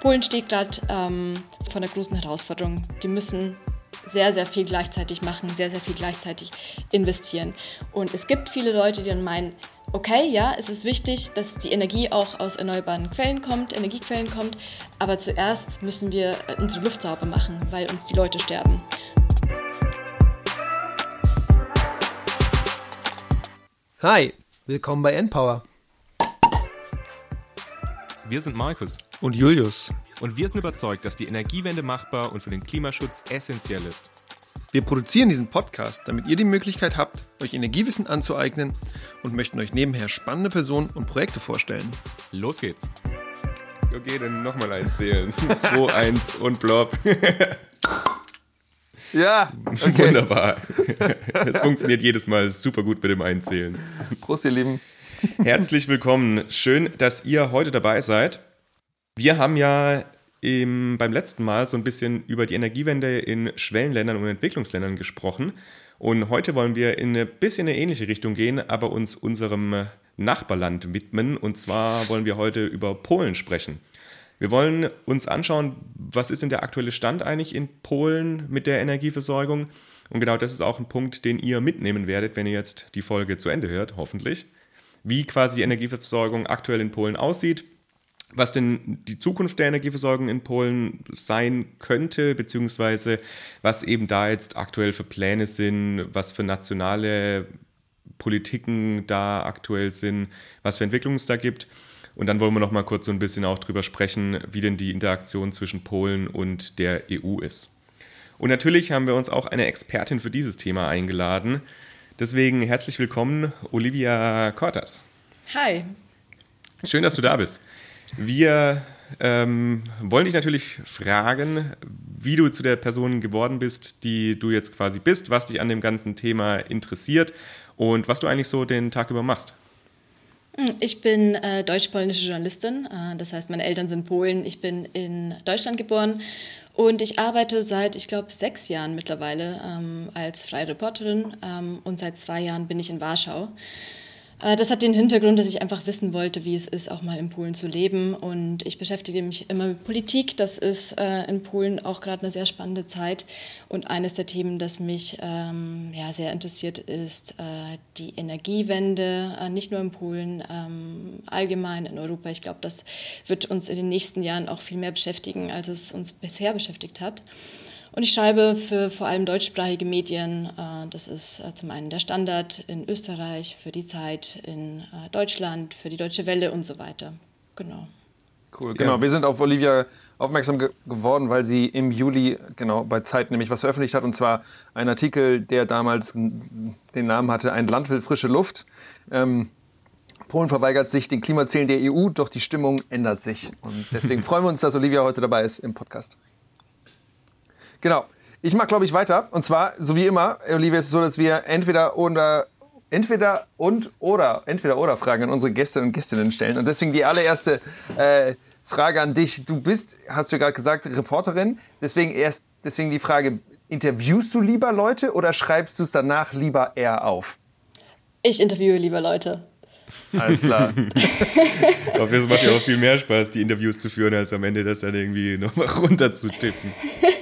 Polen steht gerade ähm, vor einer großen Herausforderung. Die müssen sehr, sehr viel gleichzeitig machen, sehr, sehr viel gleichzeitig investieren. Und es gibt viele Leute, die dann meinen, okay, ja, es ist wichtig, dass die Energie auch aus erneuerbaren Quellen kommt, Energiequellen kommt, aber zuerst müssen wir äh, unsere Luft sauber machen, weil uns die Leute sterben. Hi, willkommen bei Npower. Wir sind Markus und Julius und wir sind überzeugt, dass die Energiewende machbar und für den Klimaschutz essentiell ist. Wir produzieren diesen Podcast, damit ihr die Möglichkeit habt, euch Energiewissen anzueignen und möchten euch nebenher spannende Personen und Projekte vorstellen. Los geht's. Okay, dann nochmal einzählen. 2, 1 und Blob. Ja, okay. wunderbar. Es funktioniert jedes Mal super gut mit dem Einzählen. Prost, ihr Lieben. Herzlich willkommen. Schön, dass ihr heute dabei seid. Wir haben ja im, beim letzten Mal so ein bisschen über die Energiewende in Schwellenländern und Entwicklungsländern gesprochen. Und heute wollen wir in ein bisschen eine ähnliche Richtung gehen, aber uns unserem Nachbarland widmen. Und zwar wollen wir heute über Polen sprechen. Wir wollen uns anschauen, was ist denn der aktuelle Stand eigentlich in Polen mit der Energieversorgung. Und genau das ist auch ein Punkt, den ihr mitnehmen werdet, wenn ihr jetzt die Folge zu Ende hört, hoffentlich. Wie quasi die Energieversorgung aktuell in Polen aussieht, was denn die Zukunft der Energieversorgung in Polen sein könnte, beziehungsweise was eben da jetzt aktuell für Pläne sind, was für nationale Politiken da aktuell sind, was für Entwicklungen es da gibt. Und dann wollen wir noch mal kurz so ein bisschen auch drüber sprechen, wie denn die Interaktion zwischen Polen und der EU ist. Und natürlich haben wir uns auch eine Expertin für dieses Thema eingeladen. Deswegen herzlich willkommen, Olivia Cortas. Hi. Schön, dass du da bist. Wir ähm, wollen dich natürlich fragen, wie du zu der Person geworden bist, die du jetzt quasi bist, was dich an dem ganzen Thema interessiert und was du eigentlich so den Tag über machst. Hm, ich bin äh, deutsch-polnische Journalistin, äh, das heißt, meine Eltern sind Polen. Ich bin in Deutschland geboren und ich arbeite seit, ich glaube, sechs Jahren mittlerweile ähm, als freie Reporterin ähm, und seit zwei Jahren bin ich in Warschau. Äh, das hat den Hintergrund, dass ich einfach wissen wollte, wie es ist, auch mal in Polen zu leben. Und ich beschäftige mich immer mit Politik. Das ist äh, in Polen auch gerade eine sehr spannende Zeit. Und eines der Themen, das mich ähm, ja, sehr interessiert, ist äh, die Energiewende, nicht nur in Polen, ähm, allgemein in Europa. Ich glaube, das wird uns in den nächsten Jahren auch viel mehr beschäftigen, als es uns bisher beschäftigt hat. Und ich schreibe für vor allem deutschsprachige Medien. Äh, das ist äh, zum einen der Standard in Österreich, für die Zeit in äh, Deutschland, für die Deutsche Welle und so weiter. Genau. Cool, genau. Ja. Wir sind auf Olivia aufmerksam ge geworden, weil sie im Juli genau bei Zeit nämlich was veröffentlicht hat und zwar ein Artikel, der damals den Namen hatte: Ein Land will frische Luft. Ähm, Polen verweigert sich den Klimazielen der EU, doch die Stimmung ändert sich. Und deswegen freuen wir uns, dass Olivia heute dabei ist im Podcast. Genau. Ich mache, glaube ich, weiter. Und zwar, so wie immer, Olivia, ist es so, dass wir entweder oder entweder und oder entweder oder Fragen an unsere Gäste und Gästinnen stellen. Und deswegen die allererste äh, Frage an dich. Du bist, hast du gerade gesagt, Reporterin. Deswegen erst, deswegen die Frage: Interviewst du lieber Leute oder schreibst du es danach lieber eher auf? Ich interviewe lieber Leute. Alles klar. ich glaube, es macht ja auch viel mehr Spaß, die Interviews zu führen, als am Ende das dann irgendwie nochmal runterzutippen.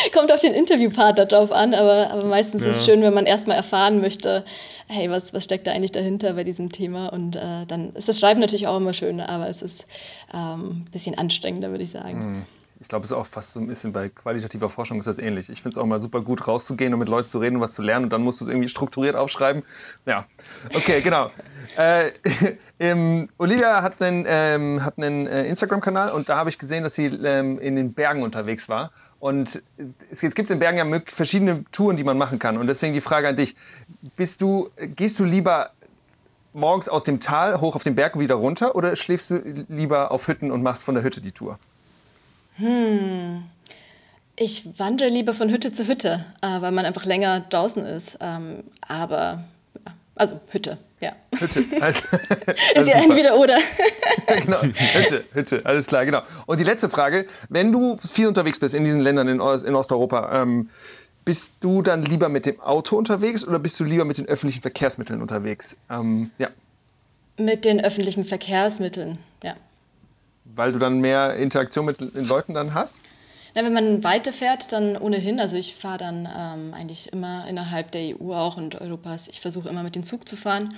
Kommt auf den Interviewpartner drauf an, aber, aber meistens ja. ist es schön, wenn man erstmal erfahren möchte, hey, was, was steckt da eigentlich dahinter bei diesem Thema? Und äh, dann ist das Schreiben natürlich auch immer schön, aber es ist ähm, ein bisschen anstrengender, würde ich sagen. Mhm. Ich glaube, es ist auch fast so ein bisschen bei qualitativer Forschung ist das ähnlich. Ich finde es auch mal super gut, rauszugehen und mit Leuten zu reden und was zu lernen und dann musst du es irgendwie strukturiert aufschreiben. Ja, okay, genau. äh, ähm, Olivia hat einen, ähm, einen äh, Instagram-Kanal und da habe ich gesehen, dass sie ähm, in den Bergen unterwegs war. Und es, gibt in Bergen ja verschiedene Touren, die man machen kann. Und deswegen die Frage an dich: Bist du, gehst du lieber morgens aus dem Tal hoch auf den Berg wieder runter oder schläfst du lieber auf Hütten und machst von der Hütte die Tour? Hm. Ich wandere lieber von Hütte zu Hütte, äh, weil man einfach länger draußen ist. Ähm, aber, also Hütte, ja. Hütte. Also, ist ja entweder oder. genau, Hütte, Hütte, alles klar, genau. Und die letzte Frage, wenn du viel unterwegs bist in diesen Ländern in, Ost in Osteuropa, ähm, bist du dann lieber mit dem Auto unterwegs oder bist du lieber mit den öffentlichen Verkehrsmitteln unterwegs? Ähm, ja. Mit den öffentlichen Verkehrsmitteln, ja. weil du dann mehr Interaktion mit den Leuten dann hast? Ja, wenn man weiterfährt, dann ohnehin. Also ich fahre dann ähm, eigentlich immer innerhalb der EU auch und Europas. Ich versuche immer mit dem Zug zu fahren.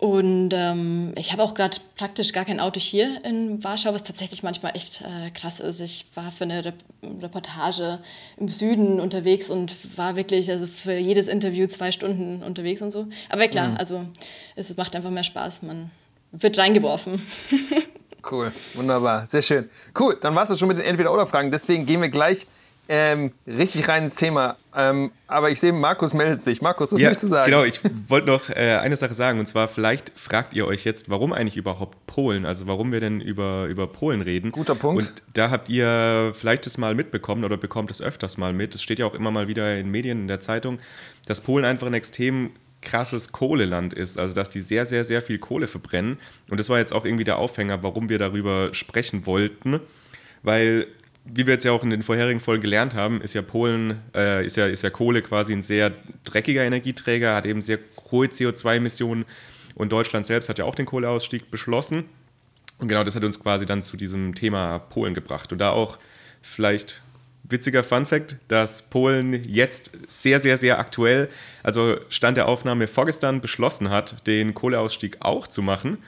Und ähm, ich habe auch gerade praktisch gar kein Auto hier in Warschau, was tatsächlich manchmal echt äh, krass ist. Ich war für eine Rep Reportage im Süden unterwegs und war wirklich also für jedes Interview zwei Stunden unterwegs und so. Aber klar, mhm. also es macht einfach mehr Spaß. Man wird reingeworfen. Cool, wunderbar, sehr schön. Cool, dann war es schon mit den Entweder-Oder-Fragen. Deswegen gehen wir gleich ähm, richtig rein ins Thema. Ähm, aber ich sehe, Markus meldet sich. Markus, was ja, willst du sagen? Genau, ich wollte noch äh, eine Sache sagen. Und zwar, vielleicht fragt ihr euch jetzt, warum eigentlich überhaupt Polen? Also, warum wir denn über, über Polen reden. Guter Punkt. Und da habt ihr vielleicht das mal mitbekommen oder bekommt es öfters mal mit. Es steht ja auch immer mal wieder in Medien, in der Zeitung, dass Polen einfach ein extrem krasses Kohleland ist, also dass die sehr, sehr, sehr viel Kohle verbrennen. Und das war jetzt auch irgendwie der Aufhänger, warum wir darüber sprechen wollten, weil wie wir jetzt ja auch in den vorherigen Folgen gelernt haben, ist ja Polen, äh, ist, ja, ist ja Kohle quasi ein sehr dreckiger Energieträger, hat eben sehr hohe CO2-Emissionen und Deutschland selbst hat ja auch den Kohleausstieg beschlossen. Und genau das hat uns quasi dann zu diesem Thema Polen gebracht. Und da auch vielleicht witziger Fun Fact, dass Polen jetzt sehr, sehr, sehr aktuell, also Stand der Aufnahme vorgestern, beschlossen hat, den Kohleausstieg auch zu machen.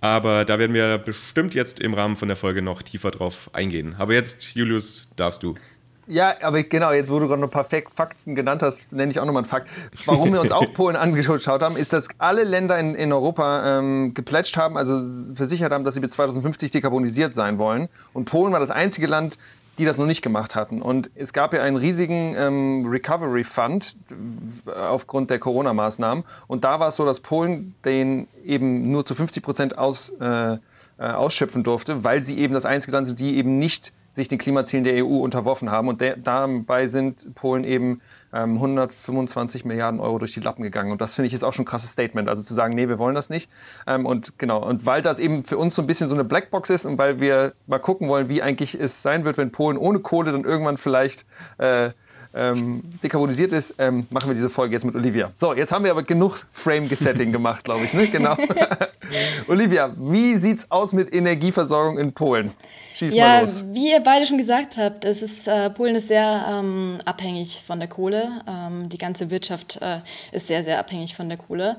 Aber da werden wir bestimmt jetzt im Rahmen von der Folge noch tiefer drauf eingehen. Aber jetzt, Julius, darfst du. Ja, aber genau, jetzt wo du gerade noch ein paar Fakten genannt hast, nenne ich auch nochmal einen Fakt. Warum wir uns auch Polen angeschaut haben, ist, dass alle Länder in, in Europa ähm, geplätscht haben, also versichert haben, dass sie bis 2050 dekarbonisiert sein wollen. Und Polen war das einzige Land, die das noch nicht gemacht hatten. Und es gab ja einen riesigen ähm, Recovery Fund aufgrund der Corona-Maßnahmen. Und da war es so, dass Polen den eben nur zu 50 Prozent aus, äh, äh, ausschöpfen durfte, weil sie eben das einzige Land sind, die eben nicht sich den Klimazielen der EU unterworfen haben. Und dabei sind Polen eben ähm, 125 Milliarden Euro durch die Lappen gegangen. Und das finde ich ist auch schon ein krasses Statement. Also zu sagen, nee, wir wollen das nicht. Ähm, und genau, und weil das eben für uns so ein bisschen so eine Blackbox ist und weil wir mal gucken wollen, wie eigentlich es sein wird, wenn Polen ohne Kohle dann irgendwann vielleicht äh, ähm, dekarbonisiert ist, ähm, machen wir diese Folge jetzt mit Olivia. So, jetzt haben wir aber genug Frame-Gesetting gemacht, glaube ich. Ne? Genau. Olivia, wie sieht es aus mit Energieversorgung in Polen? Schieß ja, wie ihr beide schon gesagt habt, es ist, äh, Polen ist sehr ähm, abhängig von der Kohle. Ähm, die ganze Wirtschaft äh, ist sehr, sehr abhängig von der Kohle.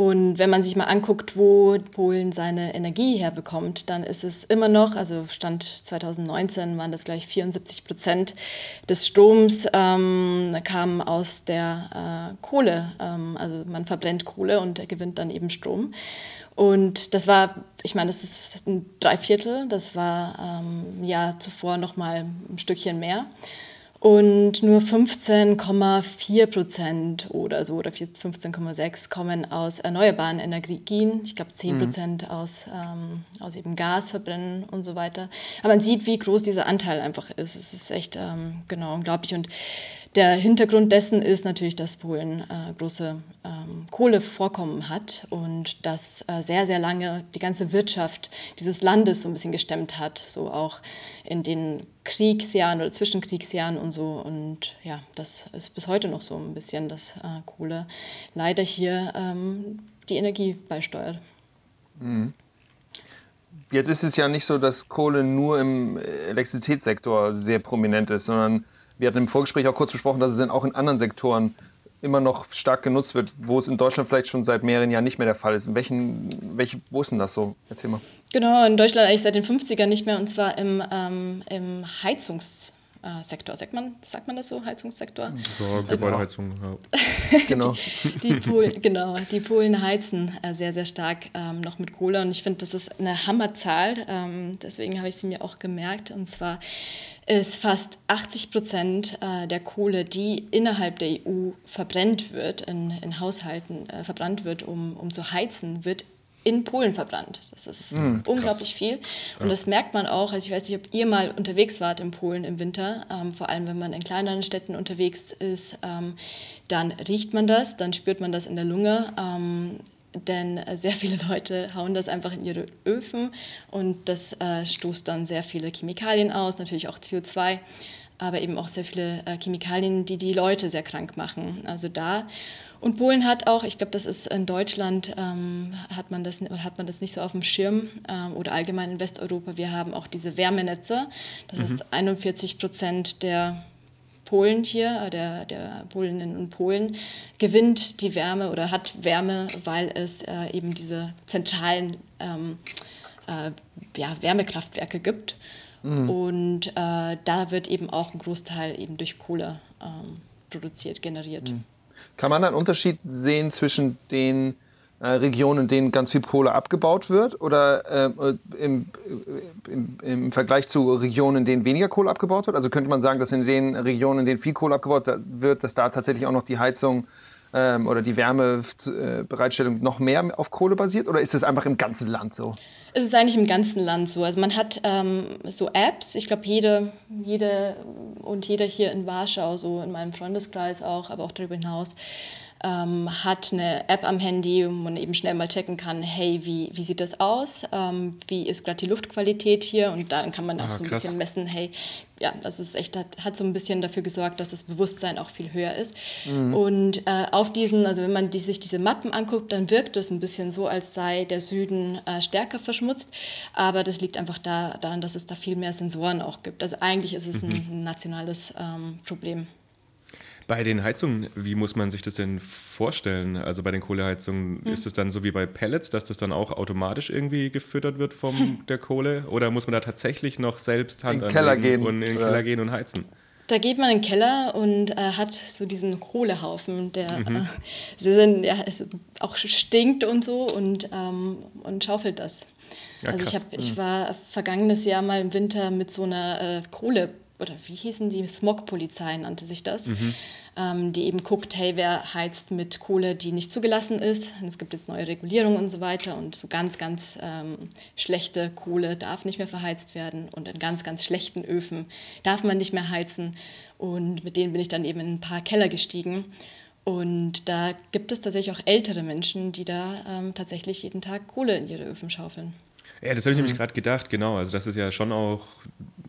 Und wenn man sich mal anguckt, wo Polen seine Energie herbekommt, dann ist es immer noch, also Stand 2019 waren das gleich 74 Prozent des Stroms ähm, kam aus der äh, Kohle. Ähm, also man verbrennt Kohle und gewinnt dann eben Strom. Und das war, ich meine, das ist ein Dreiviertel, das war ähm, ja zuvor noch mal ein Stückchen mehr. Und nur 15,4 Prozent oder so, oder 15,6 kommen aus erneuerbaren Energien. Ich glaube 10 Prozent mhm. aus, ähm, aus eben Gas verbrennen und so weiter. Aber man sieht, wie groß dieser Anteil einfach ist. Es ist echt ähm, genau unglaublich. Und der Hintergrund dessen ist natürlich, dass Polen äh, große ähm, Kohlevorkommen hat und das äh, sehr, sehr lange die ganze Wirtschaft dieses Landes so ein bisschen gestemmt hat, so auch in den Kriegsjahren oder Zwischenkriegsjahren und so. Und ja, das ist bis heute noch so ein bisschen, dass äh, Kohle leider hier ähm, die Energie beisteuert. Mhm. Jetzt ist es ja nicht so, dass Kohle nur im Elektrizitätssektor sehr prominent ist, sondern wir hatten im Vorgespräch auch kurz besprochen, dass es dann auch in anderen Sektoren immer noch stark genutzt wird, wo es in Deutschland vielleicht schon seit mehreren Jahren nicht mehr der Fall ist. In welchen, welche, wo ist denn das so? Erzähl mal. Genau, in Deutschland eigentlich seit den 50ern nicht mehr und zwar im, ähm, im Heizungs- Sektor. Sagt man, sagt man das so, Heizungssektor? Ja, Gebäudeheizung, ja. genau. Die, Polen, genau. Die Polen heizen äh, sehr, sehr stark ähm, noch mit Kohle und ich finde, das ist eine Hammerzahl. Ähm, deswegen habe ich sie mir auch gemerkt. Und zwar ist fast 80 Prozent äh, der Kohle, die innerhalb der EU verbrennt wird, in, in Haushalten äh, verbrannt wird, um, um zu heizen, wird in Polen verbrannt. Das ist mm, unglaublich viel. Und ja. das merkt man auch, also ich weiß nicht, ob ihr mal unterwegs wart in Polen im Winter, ähm, vor allem wenn man in kleineren Städten unterwegs ist, ähm, dann riecht man das, dann spürt man das in der Lunge. Ähm, denn sehr viele Leute hauen das einfach in ihre Öfen und das äh, stoßt dann sehr viele Chemikalien aus, natürlich auch CO2, aber eben auch sehr viele äh, Chemikalien, die die Leute sehr krank machen. Also da Und Polen hat auch, ich glaube, das ist in Deutschland, ähm, hat, man das, hat man das nicht so auf dem Schirm ähm, oder allgemein in Westeuropa. Wir haben auch diese Wärmenetze. Das mhm. heißt, 41 Prozent der Polen hier, äh, der, der Polinnen und Polen, gewinnt die Wärme oder hat Wärme, weil es äh, eben diese zentralen ähm, äh, ja, Wärmekraftwerke gibt. Mhm. Und äh, da wird eben auch ein Großteil eben durch Kohle ähm, produziert, generiert. Mhm. Kann man einen Unterschied sehen zwischen den Regionen, in denen ganz viel Kohle abgebaut wird oder äh, im, im, im, Vergleich zu Regionen, in denen weniger Kohle abgebaut wird? Also könnte man sagen, dass in den Regionen, in denen viel Kohle abgebaut wird, dass da tatsächlich auch noch die Heizung ähm, oder die Wärmebereitstellung noch mehr auf Kohle basiert oder ist es einfach im ganzen Land so? Es ist eigentlich im ganzen Land so. Also man hat ähm, so Apps, ich glaube jede, jede und jeder hier in Warschau, so in meinem Freundeskreis auch, aber auch darüber hinaus, ähm, hat eine App am Handy, wo man eben schnell mal checken kann, hey, wie, wie sieht das aus? Ähm, wie ist gerade die Luftqualität hier? Und dann kann man auch ah, so ein krass. bisschen messen, hey, ja, das ist echt, hat, hat so ein bisschen dafür gesorgt, dass das Bewusstsein auch viel höher ist. Mhm. Und äh, auf diesen, also wenn man die, sich diese Mappen anguckt, dann wirkt es ein bisschen so, als sei der Süden äh, stärker verschmutzt. Aber das liegt einfach da, daran, dass es da viel mehr Sensoren auch gibt. Also eigentlich ist es mhm. ein nationales ähm, Problem. Bei den Heizungen, wie muss man sich das denn vorstellen? Also bei den Kohleheizungen, hm. ist es dann so wie bei Pellets, dass das dann auch automatisch irgendwie gefüttert wird von der Kohle? Oder muss man da tatsächlich noch selbst Hand in den Keller gehen und in den Keller gehen und heizen? Da geht man in den Keller und äh, hat so diesen Kohlehaufen, der mhm. äh, sind, ja, auch stinkt und so und, ähm, und schaufelt das. Ja, also ich, hab, ich mhm. war vergangenes Jahr mal im Winter mit so einer äh, Kohle oder wie hießen die, Smogpolizei nannte sich das, mhm. ähm, die eben guckt, hey, wer heizt mit Kohle, die nicht zugelassen ist. Und es gibt jetzt neue Regulierungen und so weiter und so ganz, ganz ähm, schlechte Kohle darf nicht mehr verheizt werden und in ganz, ganz schlechten Öfen darf man nicht mehr heizen. Und mit denen bin ich dann eben in ein paar Keller gestiegen. Und da gibt es tatsächlich auch ältere Menschen, die da ähm, tatsächlich jeden Tag Kohle in ihre Öfen schaufeln. Ja, das habe ich mhm. nämlich gerade gedacht, genau. Also das ist ja schon auch,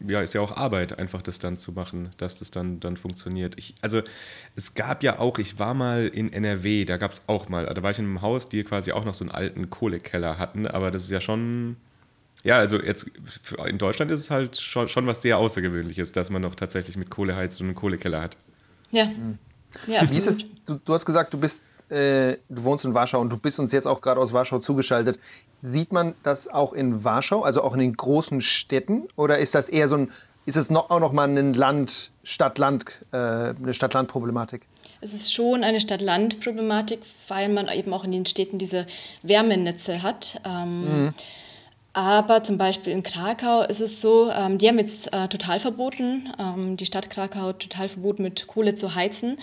ja, ist ja auch Arbeit, einfach das dann zu machen, dass das dann, dann funktioniert. Ich, also es gab ja auch, ich war mal in NRW, da gab es auch mal, da war ich in einem Haus, die quasi auch noch so einen alten Kohlekeller hatten, aber das ist ja schon, ja, also jetzt in Deutschland ist es halt schon, schon was sehr Außergewöhnliches, dass man noch tatsächlich mit Kohle heizt und einen Kohlekeller hat. Ja. Mhm. Ja, Wie ist es, du, du hast gesagt, du bist äh, du wohnst in Warschau und du bist uns jetzt auch gerade aus Warschau zugeschaltet. Sieht man das auch in Warschau, also auch in den großen Städten? Oder ist das eher so ein, ist es noch, auch noch mal ein Land, Stadt-Land, äh, eine Stadt-Land-Problematik? Es ist schon eine Stadt-Land-Problematik, weil man eben auch in den Städten diese Wärmenetze hat. Ähm, mhm. Aber zum Beispiel in Krakau ist es so, ähm, die haben jetzt äh, total verboten, ähm, die Stadt Krakau total verboten, mit Kohle zu heizen.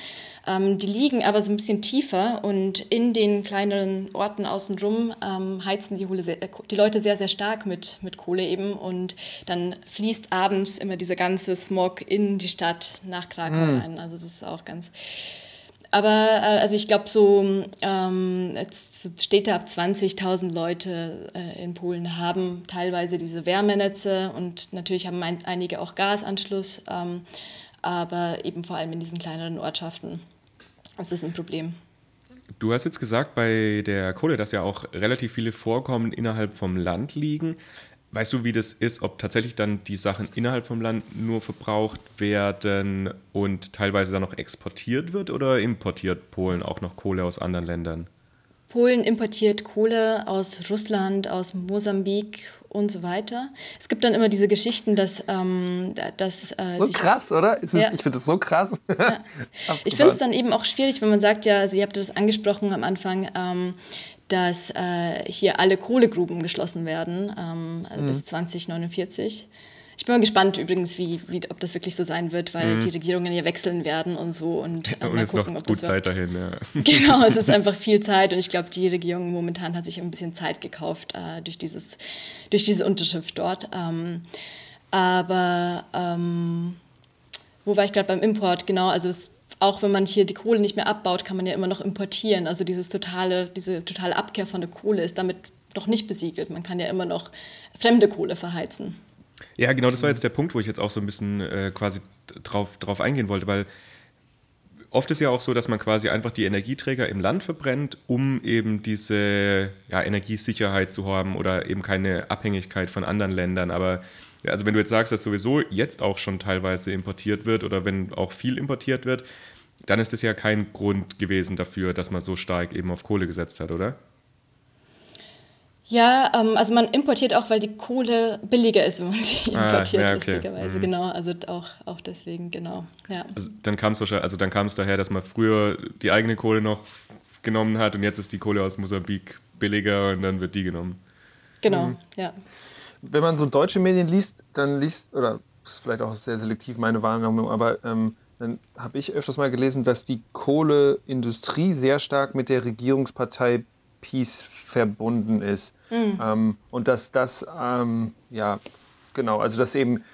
Ähm, die liegen aber so ein bisschen tiefer und in den kleineren Orten außenrum ähm, heizen die, sehr, äh, die, Leute sehr, sehr stark mit, mit Kohle eben. Und dann fließt abends immer dieser ganze Smog in die Stadt nach Krakau mhm. ein. Also das ist auch ganz aber äh, also ich glaube, so ähm, Städte ab 20.000 Leute äh, in Polen haben teilweise diese Wärmenetze und natürlich haben ein, einige auch Gasanschluss, ähm, aber eben vor allem in diesen kleineren Ortschaften. Das ist ein Problem. Du hast jetzt gesagt bei der Kohle, dass ja auch relativ viele Vorkommen innerhalb vom Land liegen. Weißt du, wie das ist, ob tatsächlich dann die Sachen innerhalb vom Land nur verbraucht werden und teilweise dann noch exportiert wird oder importiert Polen auch noch Kohle aus anderen Ländern? Polen importiert Kohle aus Russland, aus Mosambik und so weiter. Es gibt dann immer diese Geschichten, dass. Ähm, dass äh, so krass, oder? Es, ich finde das so krass. Ja. ich finde es dann eben auch schwierig, wenn man sagt, ja, also ihr habt das angesprochen am Anfang, ähm, dass äh, hier alle Kohlegruben geschlossen werden ähm, mhm. bis 2049. Ich bin mal gespannt übrigens, wie, wie, ob das wirklich so sein wird, weil mhm. die Regierungen ja wechseln werden und so. Und, äh, und es ist noch gut Zeit dahin, ja. Genau, es ist einfach viel Zeit und ich glaube, die Regierung momentan hat sich ein bisschen Zeit gekauft äh, durch, dieses, durch diese Unterschrift dort. Ähm, aber ähm, wo war ich gerade beim Import? Genau, also es auch wenn man hier die Kohle nicht mehr abbaut, kann man ja immer noch importieren. Also dieses totale, diese totale Abkehr von der Kohle ist damit noch nicht besiegelt. Man kann ja immer noch fremde Kohle verheizen. Ja, genau, das war jetzt der Punkt, wo ich jetzt auch so ein bisschen äh, quasi drauf, drauf eingehen wollte, weil oft ist ja auch so, dass man quasi einfach die Energieträger im Land verbrennt, um eben diese ja, Energiesicherheit zu haben oder eben keine Abhängigkeit von anderen Ländern. Aber also wenn du jetzt sagst, dass sowieso jetzt auch schon teilweise importiert wird oder wenn auch viel importiert wird, dann ist das ja kein Grund gewesen dafür, dass man so stark eben auf Kohle gesetzt hat, oder? Ja, ähm, also man importiert auch, weil die Kohle billiger ist, wenn man sie ah, importiert, ja, okay. lustigerweise. Mhm. Genau, also auch, auch deswegen, genau. Ja. Also dann kam es also dann kam es daher, dass man früher die eigene Kohle noch genommen hat und jetzt ist die Kohle aus Mosambik billiger und dann wird die genommen. Genau, mhm. ja. Wenn man so deutsche Medien liest, dann liest, oder das ist vielleicht auch sehr selektiv meine Wahrnehmung, aber ähm, dann habe ich öfters mal gelesen, dass die Kohleindustrie sehr stark mit der Regierungspartei Peace verbunden ist. Mhm. Ähm, und dass das, ähm, ja, genau, also dass eben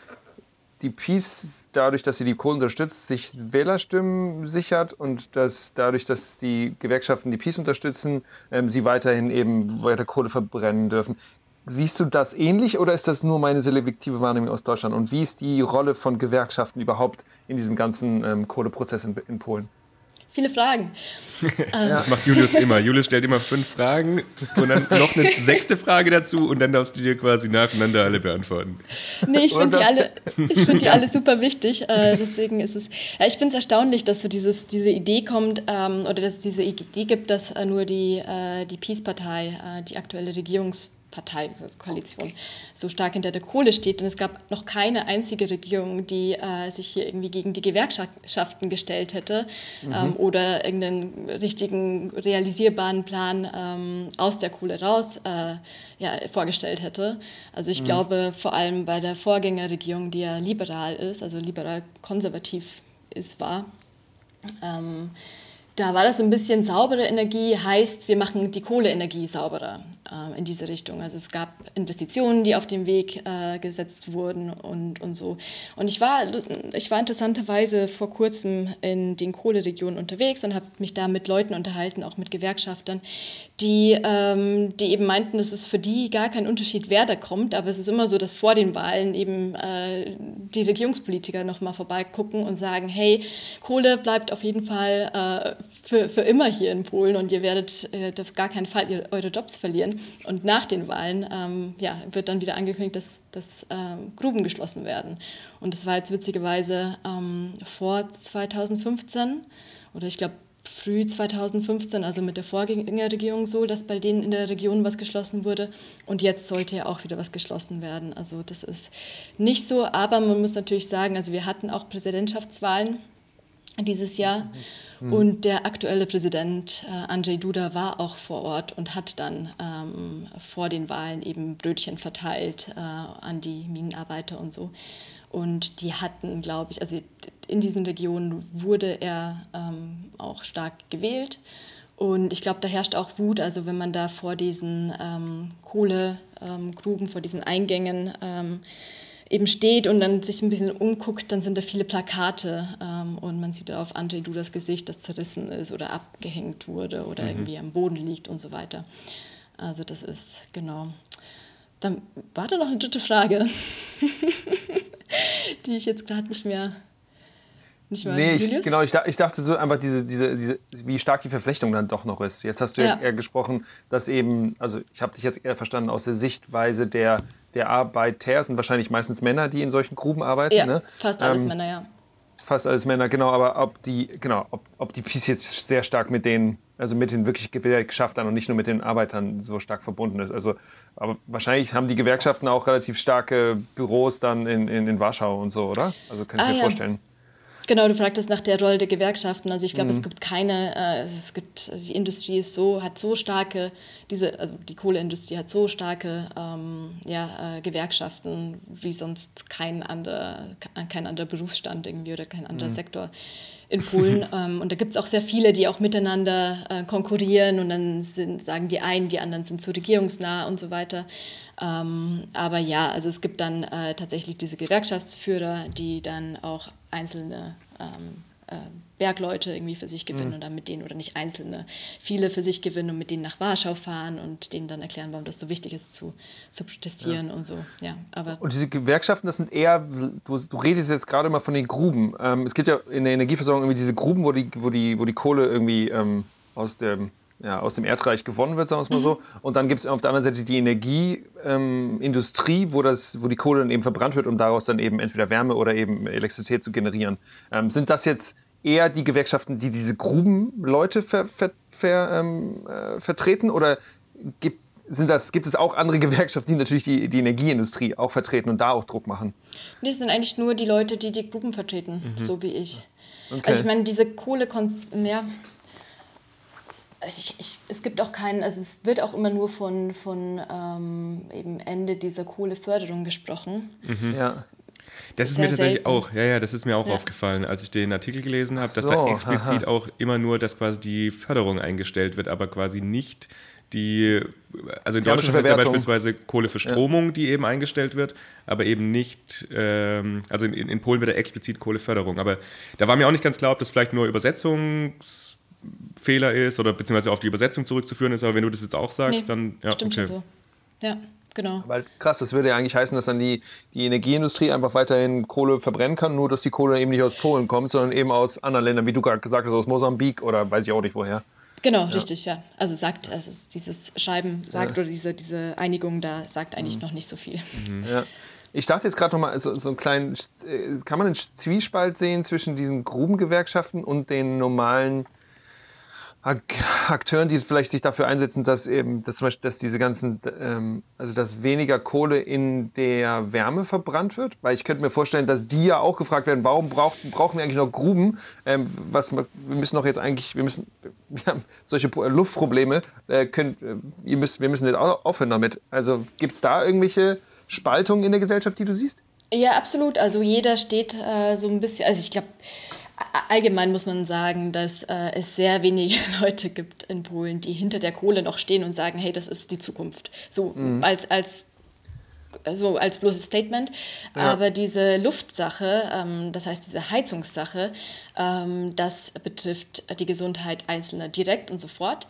die Peace, dadurch, dass sie die Kohle unterstützt, sich Wählerstimmen sichert und dass dadurch, dass die Gewerkschaften die Peace unterstützen, ähm, sie weiterhin eben weiter Kohle verbrennen dürfen. Siehst du das ähnlich oder ist das nur meine selektive Wahrnehmung aus Deutschland? Und wie ist die Rolle von Gewerkschaften überhaupt in diesem ganzen ähm, Kohleprozess in, in Polen? Viele Fragen. das macht Julius immer. Julius stellt immer fünf Fragen und dann noch eine sechste Frage dazu und dann darfst du dir quasi nacheinander alle beantworten. Nee, ich finde die, alle, find die alle super wichtig. Äh, deswegen ist es. Ja, ich finde es erstaunlich, dass so dieses, diese Idee kommt ähm, oder dass es diese Idee gibt, dass äh, nur die, äh, die Peace-Partei, die aktuelle Regierungs- Partei, also Koalition, so stark hinter der Kohle steht. Denn es gab noch keine einzige Regierung, die äh, sich hier irgendwie gegen die Gewerkschaften gestellt hätte mhm. ähm, oder irgendeinen richtigen realisierbaren Plan ähm, aus der Kohle raus äh, ja, vorgestellt hätte. Also ich mhm. glaube vor allem bei der Vorgängerregierung, die ja liberal ist, also liberal-konservativ ist, war. Ähm, da war das ein bisschen saubere Energie, heißt, wir machen die Kohleenergie sauberer äh, in diese Richtung. Also es gab Investitionen, die auf den Weg äh, gesetzt wurden und, und so. Und ich war, ich war interessanterweise vor kurzem in den Kohleregionen unterwegs und habe mich da mit Leuten unterhalten, auch mit Gewerkschaftern, die, ähm, die eben meinten, es ist für die gar kein Unterschied, wer da kommt, aber es ist immer so, dass vor den Wahlen eben äh, die Regierungspolitiker nochmal vorbeigucken und sagen, hey, Kohle bleibt auf jeden Fall äh, für, für immer hier in Polen und ihr werdet äh, auf gar keinen Fall ihr, eure Jobs verlieren. Und nach den Wahlen ähm, ja, wird dann wieder angekündigt, dass, dass ähm, Gruben geschlossen werden. Und das war jetzt witzigerweise ähm, vor 2015 oder ich glaube früh 2015, also mit der Vorgängerregierung so, dass bei denen in der Region was geschlossen wurde. Und jetzt sollte ja auch wieder was geschlossen werden. Also das ist nicht so, aber man muss natürlich sagen, also wir hatten auch Präsidentschaftswahlen dieses Jahr. Mhm. Und der aktuelle Präsident äh, Andrzej Duda war auch vor Ort und hat dann ähm, vor den Wahlen eben Brötchen verteilt äh, an die Minenarbeiter und so. Und die hatten, glaube ich, also in diesen Regionen wurde er ähm, auch stark gewählt. Und ich glaube, da herrscht auch Wut, also wenn man da vor diesen ähm, Kohlegruben, vor diesen Eingängen ähm, eben steht und dann sich ein bisschen umguckt, dann sind da viele Plakate ähm, und man sieht auf Andrzej Dudas Gesicht, das zerrissen ist oder abgehängt wurde oder mhm. irgendwie am Boden liegt und so weiter. Also das ist genau. Dann war da noch eine dritte Frage, die ich jetzt gerade nicht mehr nicht mal nee, ich, genau, ich, ich, dachte so einfach, diese, diese, diese, wie stark die Verflechtung dann doch noch ist. Jetzt hast du ja, eher gesprochen, dass eben, also ich habe dich jetzt eher verstanden aus der Sichtweise der, der Arbeiter, sind wahrscheinlich meistens Männer, die in solchen Gruben arbeiten. Ja, ne? fast alles ähm, Männer, ja. Fast alles Männer, genau, aber ob die, genau, ob, ob die Peace jetzt sehr stark mit den, also mit den wirklich Gewerkschaftern und nicht nur mit den Arbeitern so stark verbunden ist. Also, aber wahrscheinlich haben die Gewerkschaften auch relativ starke Büros dann in, in, in Warschau und so, oder? Also kann ich ah, mir ja. vorstellen. Genau, du fragtest nach der Rolle der Gewerkschaften. Also ich glaube, mhm. es gibt keine, äh, es gibt, die Industrie ist so, hat so starke, diese, also die Kohleindustrie hat so starke ähm, ja, äh, Gewerkschaften wie sonst kein anderer, kein anderer Berufsstand irgendwie oder kein anderer mhm. Sektor in Polen. ähm, und da gibt es auch sehr viele, die auch miteinander äh, konkurrieren und dann sind, sagen die einen, die anderen sind zu regierungsnah und so weiter. Ähm, aber ja, also es gibt dann äh, tatsächlich diese Gewerkschaftsführer, die dann auch einzelne ähm, äh, Bergleute irgendwie für sich gewinnen mhm. oder mit denen oder nicht einzelne, viele für sich gewinnen und mit denen nach Warschau fahren und denen dann erklären, warum das so wichtig ist zu, zu protestieren ja. und so. Ja, aber und diese Gewerkschaften, das sind eher, du, du redest jetzt gerade mal von den Gruben. Ähm, es gibt ja in der Energieversorgung irgendwie diese Gruben, wo die, wo die, wo die Kohle irgendwie ähm, aus dem ja, aus dem Erdreich gewonnen wird, sagen wir es mal mhm. so. Und dann gibt es auf der anderen Seite die Energieindustrie, ähm, wo, wo die Kohle dann eben verbrannt wird, um daraus dann eben entweder Wärme oder eben Elektrizität zu generieren. Ähm, sind das jetzt eher die Gewerkschaften, die diese Grubenleute ver, ver, ver, ähm, äh, vertreten? Oder gibt, sind das, gibt es auch andere Gewerkschaften, die natürlich die, die Energieindustrie auch vertreten und da auch Druck machen? Nee, es sind eigentlich nur die Leute, die die Gruppen vertreten, mhm. so wie ich. Okay. Also ich meine, diese Kohle, ja, also ich, ich, es gibt auch keinen, also es wird auch immer nur von, von ähm, eben Ende dieser Kohleförderung gesprochen. Mhm. Ja. Das ist mir tatsächlich selten. auch, ja, ja, das ist mir auch ja. aufgefallen, als ich den Artikel gelesen habe, dass so, da explizit aha. auch immer nur, dass quasi die Förderung eingestellt wird, aber quasi nicht die, also in die Deutschland ist ja beispielsweise Kohleverstromung, ja. die eben eingestellt wird, aber eben nicht, ähm, also in, in Polen wird ja explizit Kohleförderung. Aber da war mir auch nicht ganz klar, ob das vielleicht nur Übersetzungsfehler ist oder beziehungsweise auf die Übersetzung zurückzuführen ist, aber wenn du das jetzt auch sagst, nee, dann ja, stimmt okay. so. Ja. Genau. Weil krass, das würde ja eigentlich heißen, dass dann die, die Energieindustrie einfach weiterhin Kohle verbrennen kann, nur dass die Kohle eben nicht aus Polen kommt, sondern eben aus anderen Ländern, wie du gerade gesagt hast, aus Mosambik oder weiß ich auch nicht woher. Genau, ja. richtig, ja. Also sagt, also dieses Schreiben sagt ja. oder diese, diese Einigung da sagt eigentlich mhm. noch nicht so viel. Mhm. Ja. Ich dachte jetzt gerade noch mal, so, so einen kleinen, äh, kann man einen Zwiespalt sehen zwischen diesen Grubengewerkschaften und den normalen Akteuren, die vielleicht sich dafür einsetzen, dass eben, dass zum Beispiel, dass diese ganzen, ähm, also dass weniger Kohle in der Wärme verbrannt wird, weil ich könnte mir vorstellen, dass die ja auch gefragt werden, warum braucht, brauchen wir eigentlich noch Gruben? Ähm, was, wir müssen doch jetzt eigentlich, wir müssen, wir haben solche Luftprobleme, äh, könnt, äh, ihr müsst, wir müssen jetzt aufhören damit. Also gibt es da irgendwelche Spaltungen in der Gesellschaft, die du siehst? Ja, absolut. Also jeder steht äh, so ein bisschen, also ich glaube, allgemein muss man sagen, dass äh, es sehr wenige Leute gibt in Polen, die hinter der Kohle noch stehen und sagen, hey, das ist die Zukunft. So mhm. als, als so als bloßes Statement. Ja. Aber diese Luftsache, ähm, das heißt diese Heizungssache, ähm, das betrifft die Gesundheit Einzelner direkt und sofort.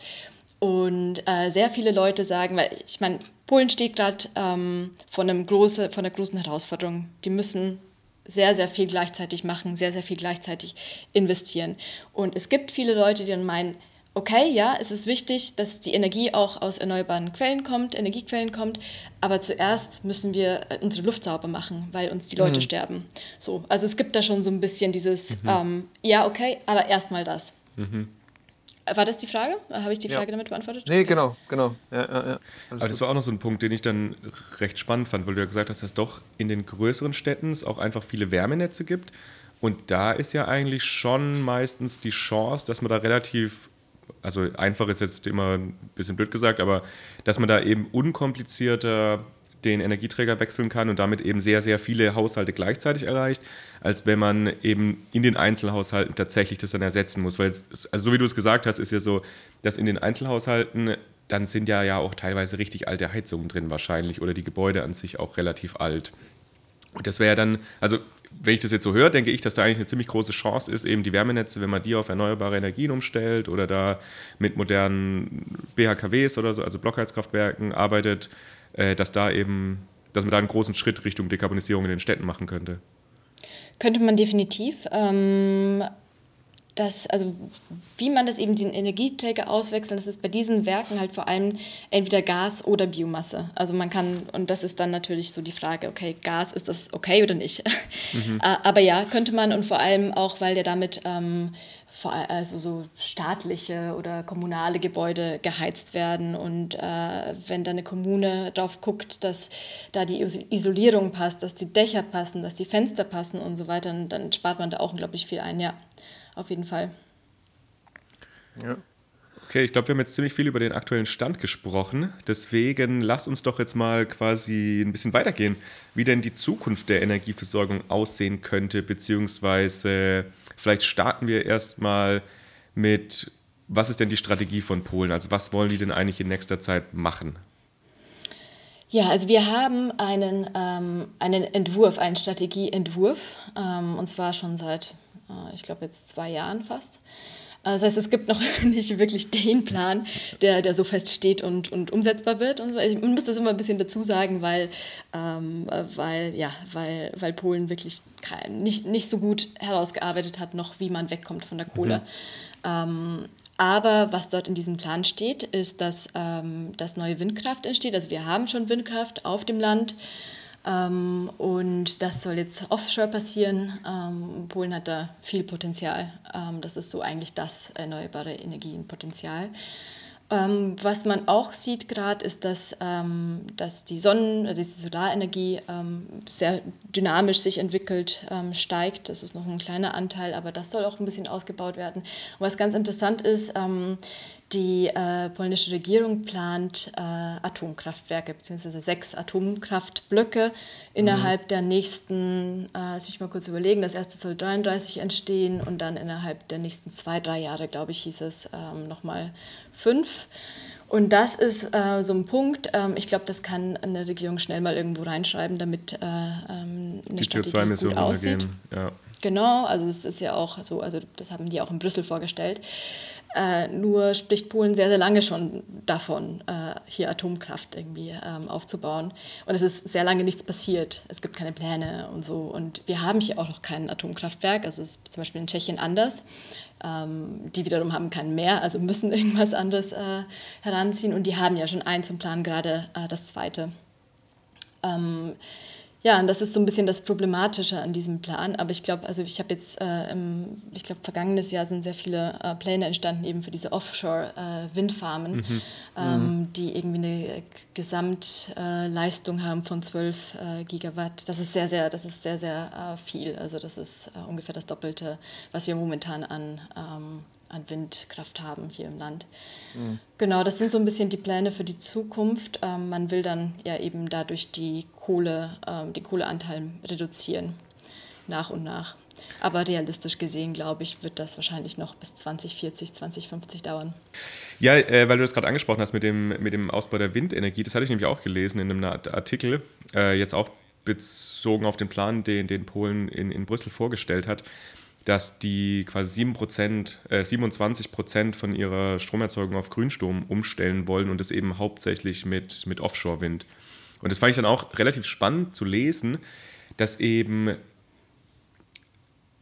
Und äh, sehr viele Leute sagen, weil ich meine, Polen steht gerade ähm, vor, große, vor einer großen Herausforderung. Die müssen sehr, sehr viel gleichzeitig machen, sehr, sehr viel gleichzeitig investieren. Und es gibt viele Leute, die dann meinen, okay, ja, es ist wichtig, dass die Energie auch aus erneuerbaren Quellen kommt, Energiequellen kommt, aber zuerst müssen wir äh, unsere Luft sauber machen, weil uns die Leute mhm. sterben. So, also es gibt da schon so ein bisschen dieses, mhm. ähm, ja, okay, aber erstmal das. Mhm. War das die Frage? Habe ich die Frage ja. damit beantwortet? Nee, genau, genau. Ja, ja, ja. Aber das war auch noch so ein Punkt, den ich dann recht spannend fand, weil du ja gesagt hast, dass es doch in den größeren Städten es auch einfach viele Wärmenetze gibt. Und da ist ja eigentlich schon meistens die Chance, dass man da relativ, also einfach ist jetzt immer ein bisschen blöd gesagt, aber dass man da eben unkomplizierter den Energieträger wechseln kann und damit eben sehr, sehr viele Haushalte gleichzeitig erreicht, als wenn man eben in den Einzelhaushalten tatsächlich das dann ersetzen muss. Weil jetzt, also so wie du es gesagt hast, ist ja so, dass in den Einzelhaushalten dann sind ja ja auch teilweise richtig alte Heizungen drin wahrscheinlich oder die Gebäude an sich auch relativ alt. Und das wäre ja dann, also wenn ich das jetzt so höre, denke ich, dass da eigentlich eine ziemlich große Chance ist, eben die Wärmenetze, wenn man die auf erneuerbare Energien umstellt oder da mit modernen BHKWs oder so, also Blockheizkraftwerken arbeitet, äh, dass da eben, dass man da einen großen Schritt Richtung Dekarbonisierung in den Städten machen könnte. Könnte man definitiv. Ähm, das, also wie man das eben den Energieträger auswechseln, das ist bei diesen Werken halt vor allem entweder Gas oder Biomasse. Also man kann, und das ist dann natürlich so die Frage, okay, Gas, ist das okay oder nicht? Mhm. Aber ja, könnte man und vor allem auch, weil der damit ähm, also so staatliche oder kommunale Gebäude geheizt werden. Und äh, wenn da eine Kommune darauf guckt, dass da die Isolierung passt, dass die Dächer passen, dass die Fenster passen und so weiter, dann, dann spart man da auch unglaublich viel ein. Ja, auf jeden Fall. Ja. Okay, ich glaube, wir haben jetzt ziemlich viel über den aktuellen Stand gesprochen. Deswegen lass uns doch jetzt mal quasi ein bisschen weitergehen, wie denn die Zukunft der Energieversorgung aussehen könnte, beziehungsweise vielleicht starten wir erstmal mit, was ist denn die Strategie von Polen? Also was wollen die denn eigentlich in nächster Zeit machen? Ja, also wir haben einen, ähm, einen Entwurf, einen Strategieentwurf, ähm, und zwar schon seit äh, ich glaube, jetzt zwei Jahren fast. Das heißt, es gibt noch nicht wirklich den Plan, der, der so feststeht und, und umsetzbar wird. Und ich muss das immer ein bisschen dazu sagen, weil, ähm, weil, ja, weil, weil Polen wirklich kein, nicht, nicht so gut herausgearbeitet hat, noch wie man wegkommt von der Kohle. Mhm. Ähm, aber was dort in diesem Plan steht, ist, dass, ähm, dass neue Windkraft entsteht. Also wir haben schon Windkraft auf dem Land. Ähm, und das soll jetzt offshore passieren. Ähm, Polen hat da viel Potenzial. Ähm, das ist so eigentlich das erneuerbare Energienpotenzial. Ähm, was man auch sieht gerade, ist, dass, ähm, dass die Sonnen-, also die Solarenergie ähm, sehr dynamisch sich entwickelt, steigt. Das ist noch ein kleiner Anteil, aber das soll auch ein bisschen ausgebaut werden. Und was ganz interessant ist, die äh, polnische Regierung plant äh, Atomkraftwerke beziehungsweise sechs Atomkraftblöcke innerhalb mhm. der nächsten, äh, lass mich mal kurz überlegen, das erste soll 33 entstehen und dann innerhalb der nächsten zwei, drei Jahre, glaube ich, hieß es ähm, nochmal fünf. Und das ist äh, so ein Punkt, ähm, ich glaube, das kann eine Regierung schnell mal irgendwo reinschreiben, damit äh, ähm, eine die CO2-Emissionen aussieht. Ja. Genau, also das ist ja auch so, also das haben die auch in Brüssel vorgestellt. Äh, nur spricht Polen sehr, sehr lange schon davon, äh, hier Atomkraft irgendwie ähm, aufzubauen. Und es ist sehr lange nichts passiert. Es gibt keine Pläne und so. Und wir haben hier auch noch kein Atomkraftwerk. Also es ist zum Beispiel in Tschechien anders. Ähm, die wiederum haben kein Meer, also müssen irgendwas anderes äh, heranziehen. Und die haben ja schon eins im Plan, gerade äh, das zweite. Ähm, ja, und das ist so ein bisschen das Problematische an diesem Plan. Aber ich glaube, also ich habe jetzt, äh, im, ich glaube, vergangenes Jahr sind sehr viele äh, Pläne entstanden eben für diese Offshore-Windfarmen, äh, mhm. ähm, mhm. die irgendwie eine Gesamtleistung haben von 12 äh, Gigawatt. Das ist sehr, sehr, das ist sehr, sehr äh, viel. Also das ist äh, ungefähr das Doppelte, was wir momentan an ähm, an Windkraft haben hier im Land. Mhm. Genau, das sind so ein bisschen die Pläne für die Zukunft. Ähm, man will dann ja eben dadurch die Kohle, ähm, den Kohleanteil reduzieren, nach und nach. Aber realistisch gesehen, glaube ich, wird das wahrscheinlich noch bis 2040, 2050 dauern. Ja, äh, weil du das gerade angesprochen hast mit dem, mit dem Ausbau der Windenergie, das hatte ich nämlich auch gelesen in einem Artikel, äh, jetzt auch bezogen auf den Plan, den, den Polen in, in Brüssel vorgestellt hat dass die quasi 7%, äh, 27 Prozent von ihrer Stromerzeugung auf Grünstrom umstellen wollen und das eben hauptsächlich mit, mit Offshore-Wind. Und das fand ich dann auch relativ spannend zu lesen, dass eben,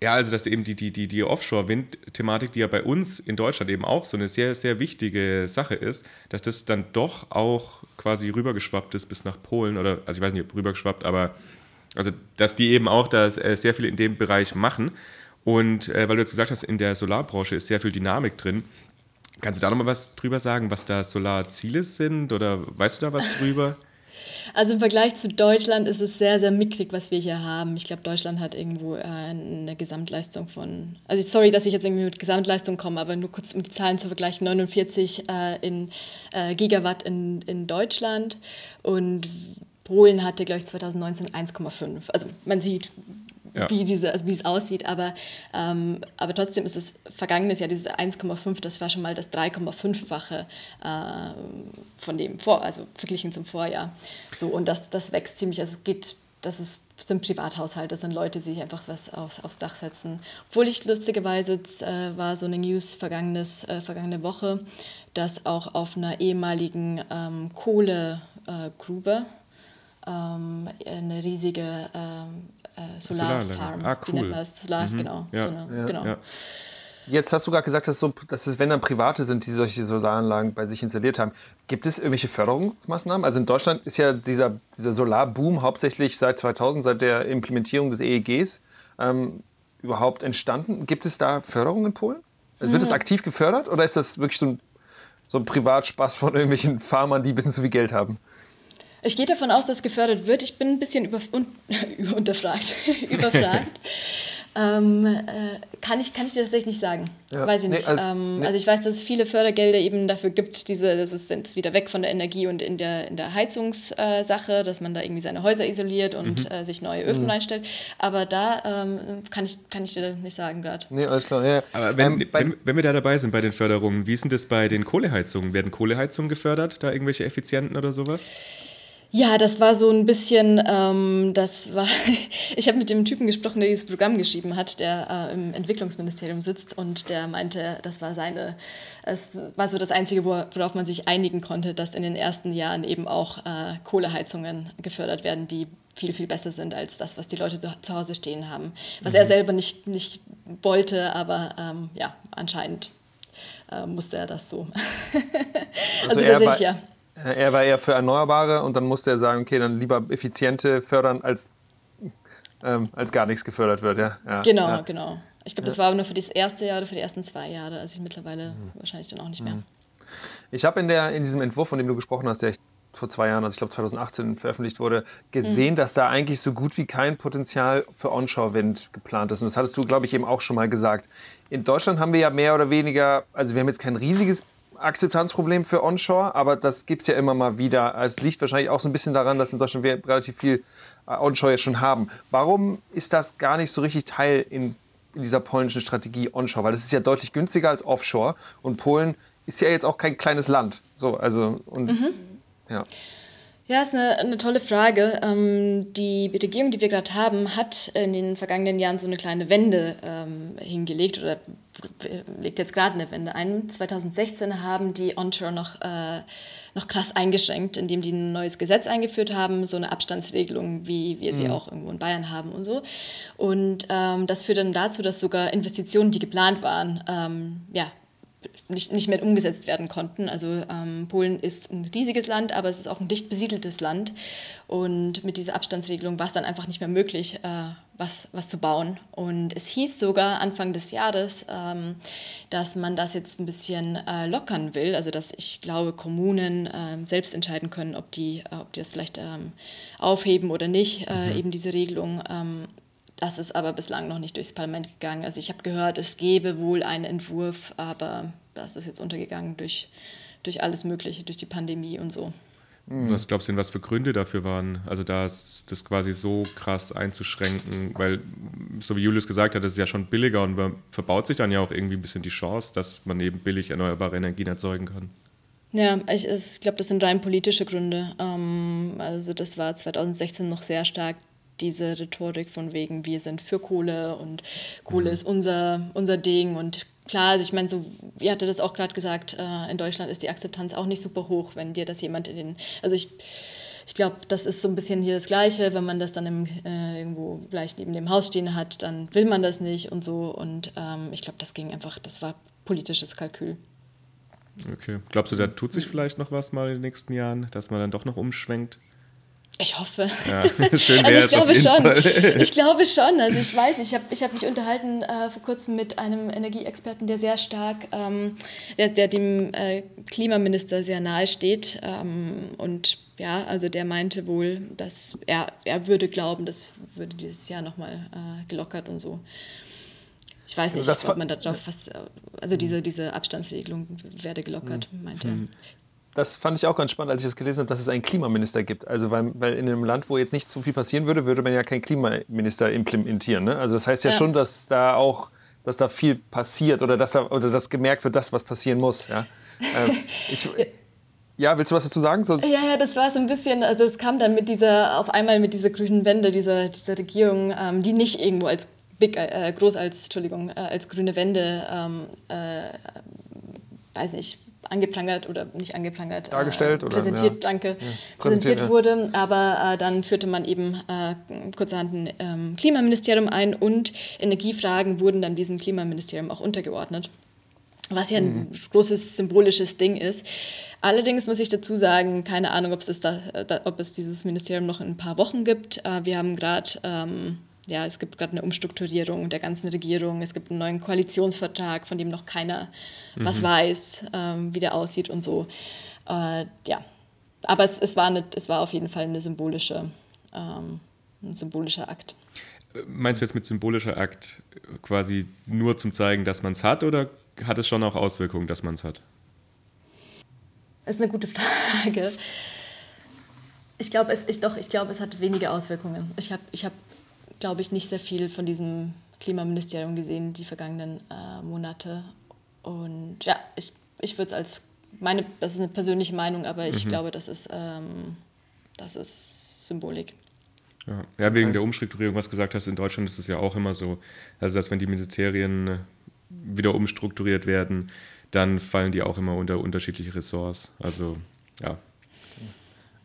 ja, also dass eben die, die, die, die Offshore-Wind-Thematik, die ja bei uns in Deutschland eben auch so eine sehr, sehr wichtige Sache ist, dass das dann doch auch quasi rübergeschwappt ist bis nach Polen oder, also ich weiß nicht, ob rübergeschwappt, aber also dass die eben auch da sehr viel in dem Bereich machen. Und äh, weil du jetzt gesagt hast, in der Solarbranche ist sehr viel Dynamik drin. Kannst du da nochmal was drüber sagen, was da Solarziele sind oder weißt du da was drüber? Also im Vergleich zu Deutschland ist es sehr, sehr mickrig, was wir hier haben. Ich glaube, Deutschland hat irgendwo äh, eine Gesamtleistung von, also sorry, dass ich jetzt irgendwie mit Gesamtleistung komme, aber nur kurz um die Zahlen zu vergleichen, 49 äh, in, äh, Gigawatt in, in Deutschland und Polen hatte, glaube ich, 2019 1,5. Also man sieht, ja. wie, diese, also wie es aussieht. Aber, ähm, aber trotzdem ist es vergangenes Jahr, dieses 1,5, das war schon mal das 3,5-fache äh, von dem vor, also verglichen zum Vorjahr. So, und das, das wächst ziemlich, also es geht, das ist, sind Privathaushalte, das sind Leute, die sich einfach was aufs, aufs Dach setzen. Obwohl ich lustigerweise, äh, war so eine News vergangenes, äh, vergangene Woche, dass auch auf einer ehemaligen ähm, Kohlegrube ähm, eine riesige ähm, äh, Solarfarm. Ah, cool. Solar, mhm. genau. Ja. So eine, ja. genau. Ja. Jetzt hast du gerade gesagt, dass, so, dass es, wenn dann Private sind, die solche Solaranlagen bei sich installiert haben. Gibt es irgendwelche Förderungsmaßnahmen? Also in Deutschland ist ja dieser, dieser Solarboom hauptsächlich seit 2000, seit der Implementierung des EEGs ähm, überhaupt entstanden. Gibt es da Förderung in Polen? Also wird es hm. aktiv gefördert oder ist das wirklich so ein, so ein Privatspaß von irgendwelchen Farmern, die ein bisschen zu viel Geld haben? Ich gehe davon aus, dass gefördert wird. Ich bin ein bisschen über, un, unterfragt. überfragt. Ähm, äh, kann, ich, kann ich dir tatsächlich nicht sagen. Ja. Weiß ich nicht. Nee, also, ähm, nee. also, ich weiß, dass es viele Fördergelder eben dafür gibt, diese, das ist jetzt wieder weg von der Energie und in der, in der Heizungssache, äh, dass man da irgendwie seine Häuser isoliert und mhm. äh, sich neue Öfen mhm. reinstellt. Aber da ähm, kann, ich, kann ich dir nicht sagen gerade. Nee, alles klar. Ja. Aber wenn, ähm, wenn, wenn, wir da dabei sind bei den Förderungen, wie ist denn das bei den Kohleheizungen? Werden Kohleheizungen gefördert, da irgendwelche Effizienten oder sowas? Ja, das war so ein bisschen, ähm, das war, ich habe mit dem Typen gesprochen, der dieses Programm geschrieben hat, der äh, im Entwicklungsministerium sitzt und der meinte, das war seine, es war so das Einzige, worauf man sich einigen konnte, dass in den ersten Jahren eben auch äh, Kohleheizungen gefördert werden, die viel, viel besser sind als das, was die Leute zu, zu Hause stehen haben. Was mhm. er selber nicht, nicht wollte, aber ähm, ja, anscheinend äh, musste er das so. also, also er war, ja. Er war eher für Erneuerbare und dann musste er sagen, okay, dann lieber effiziente fördern, als, ähm, als gar nichts gefördert wird. Ja, ja genau, ja. genau. Ich glaube, das war nur für das erste Jahr oder für die ersten zwei Jahre. Also ich mittlerweile mhm. wahrscheinlich dann auch nicht mehr. Mhm. Ich habe in, in diesem Entwurf, von dem du gesprochen hast, der vor zwei Jahren, also ich glaube 2018 veröffentlicht wurde, gesehen, mhm. dass da eigentlich so gut wie kein Potenzial für Onshore-Wind geplant ist. Und das hattest du, glaube ich, eben auch schon mal gesagt. In Deutschland haben wir ja mehr oder weniger, also wir haben jetzt kein riesiges Akzeptanzproblem für Onshore, aber das gibt es ja immer mal wieder. Es liegt wahrscheinlich auch so ein bisschen daran, dass in Deutschland wir relativ viel äh, Onshore jetzt schon haben. Warum ist das gar nicht so richtig Teil in, in dieser polnischen Strategie Onshore? Weil das ist ja deutlich günstiger als Offshore und Polen ist ja jetzt auch kein kleines Land. So, also und mhm. ja. Ja, ist eine, eine tolle Frage. Ähm, die Regierung, die wir gerade haben, hat in den vergangenen Jahren so eine kleine Wende ähm, hingelegt oder legt jetzt gerade eine Wende ein. 2016 haben die Onshore noch, äh, noch krass eingeschränkt, indem die ein neues Gesetz eingeführt haben, so eine Abstandsregelung, wie wir sie mhm. auch irgendwo in Bayern haben und so. Und ähm, das führt dann dazu, dass sogar Investitionen, die geplant waren, ähm, ja, nicht, nicht mehr umgesetzt werden konnten. Also ähm, Polen ist ein riesiges Land, aber es ist auch ein dicht besiedeltes Land. Und mit dieser Abstandsregelung war es dann einfach nicht mehr möglich, äh, was, was zu bauen. Und es hieß sogar Anfang des Jahres, ähm, dass man das jetzt ein bisschen äh, lockern will. Also dass ich glaube, Kommunen äh, selbst entscheiden können, ob die, äh, ob die das vielleicht ähm, aufheben oder nicht, äh, mhm. eben diese Regelung. Das ist aber bislang noch nicht durchs Parlament gegangen. Also ich habe gehört, es gäbe wohl einen Entwurf, aber das ist jetzt untergegangen durch, durch alles Mögliche, durch die Pandemie und so. Hm. Was glaubst du denn, was für Gründe dafür waren? Also das, das quasi so krass einzuschränken, weil, so wie Julius gesagt hat, das ist ja schon billiger und man verbaut sich dann ja auch irgendwie ein bisschen die Chance, dass man eben billig erneuerbare Energien erzeugen kann. Ja, ich, ich glaube, das sind rein politische Gründe. Ähm, also das war 2016 noch sehr stark diese Rhetorik von wegen, wir sind für Kohle und Kohle mhm. ist unser, unser Ding und klar, also ich meine, so, ihr hatte das auch gerade gesagt, äh, in Deutschland ist die Akzeptanz auch nicht super hoch, wenn dir das jemand in den, also ich, ich glaube, das ist so ein bisschen hier das Gleiche, wenn man das dann im, äh, irgendwo gleich neben dem Haus stehen hat, dann will man das nicht und so und ähm, ich glaube, das ging einfach, das war politisches Kalkül. Okay. Glaubst du, da tut sich vielleicht noch was mal in den nächsten Jahren, dass man dann doch noch umschwenkt? Ich hoffe. Ja, schön also ich glaube schon. Fall. Ich glaube schon. Also ich weiß, ich habe ich hab mich unterhalten äh, vor kurzem mit einem Energieexperten, der sehr stark, ähm, der, der dem äh, Klimaminister sehr nahe steht. Ähm, und ja, also der meinte wohl, dass er, er würde glauben, das würde dieses Jahr nochmal äh, gelockert und so. Ich weiß nicht, ob man darauf was, also diese, diese Abstandsregelung werde gelockert, meinte er. Das fand ich auch ganz spannend, als ich das gelesen habe, dass es einen Klimaminister gibt. Also weil, weil in einem Land, wo jetzt nicht so viel passieren würde, würde man ja keinen Klimaminister implementieren. Ne? Also das heißt ja, ja, schon, dass da auch, dass da viel passiert oder dass da oder dass gemerkt wird, das, was passieren muss. Ja, ähm, ich, ja willst du was dazu sagen? Sonst ja, ja, das war so ein bisschen, also es kam dann mit dieser, auf einmal mit dieser grünen Wende, dieser, dieser Regierung, ähm, die nicht irgendwo als big, äh, groß als, Entschuldigung, äh, als grüne Wende, ähm, äh, weiß nicht, angeprangert oder nicht angeprangert, dargestellt äh, präsentiert, oder, ja. danke, ja, präsentiert, präsentiert ja. wurde. Aber äh, dann führte man eben äh, kurzerhand ein ähm, Klimaministerium ein und Energiefragen wurden dann diesem Klimaministerium auch untergeordnet. Was ja ein mhm. großes symbolisches Ding ist. Allerdings muss ich dazu sagen, keine Ahnung, ob es, da, da, ob es dieses Ministerium noch in ein paar Wochen gibt. Äh, wir haben gerade ähm, ja, es gibt gerade eine Umstrukturierung der ganzen Regierung. Es gibt einen neuen Koalitionsvertrag, von dem noch keiner mhm. was weiß, ähm, wie der aussieht und so. Äh, ja, aber es, es, war eine, es war auf jeden Fall eine symbolische, ähm, ein symbolischer Akt. Meinst du jetzt mit symbolischer Akt quasi nur zum Zeigen, dass man es hat oder hat es schon auch Auswirkungen, dass man es hat? Das ist eine gute Frage. Ich glaube, es, ich, ich glaube, es hat wenige Auswirkungen. Ich habe ich hab glaube ich, nicht sehr viel von diesem Klimaministerium gesehen die vergangenen äh, Monate. Und ja, ich, ich würde es als meine, das ist eine persönliche Meinung, aber ich mhm. glaube, das ist, ähm, das ist Symbolik. Ja, ja wegen der Umstrukturierung, was du gesagt hast, in Deutschland ist es ja auch immer so, also dass wenn die Ministerien wieder umstrukturiert werden, dann fallen die auch immer unter unterschiedliche Ressorts. Also ja.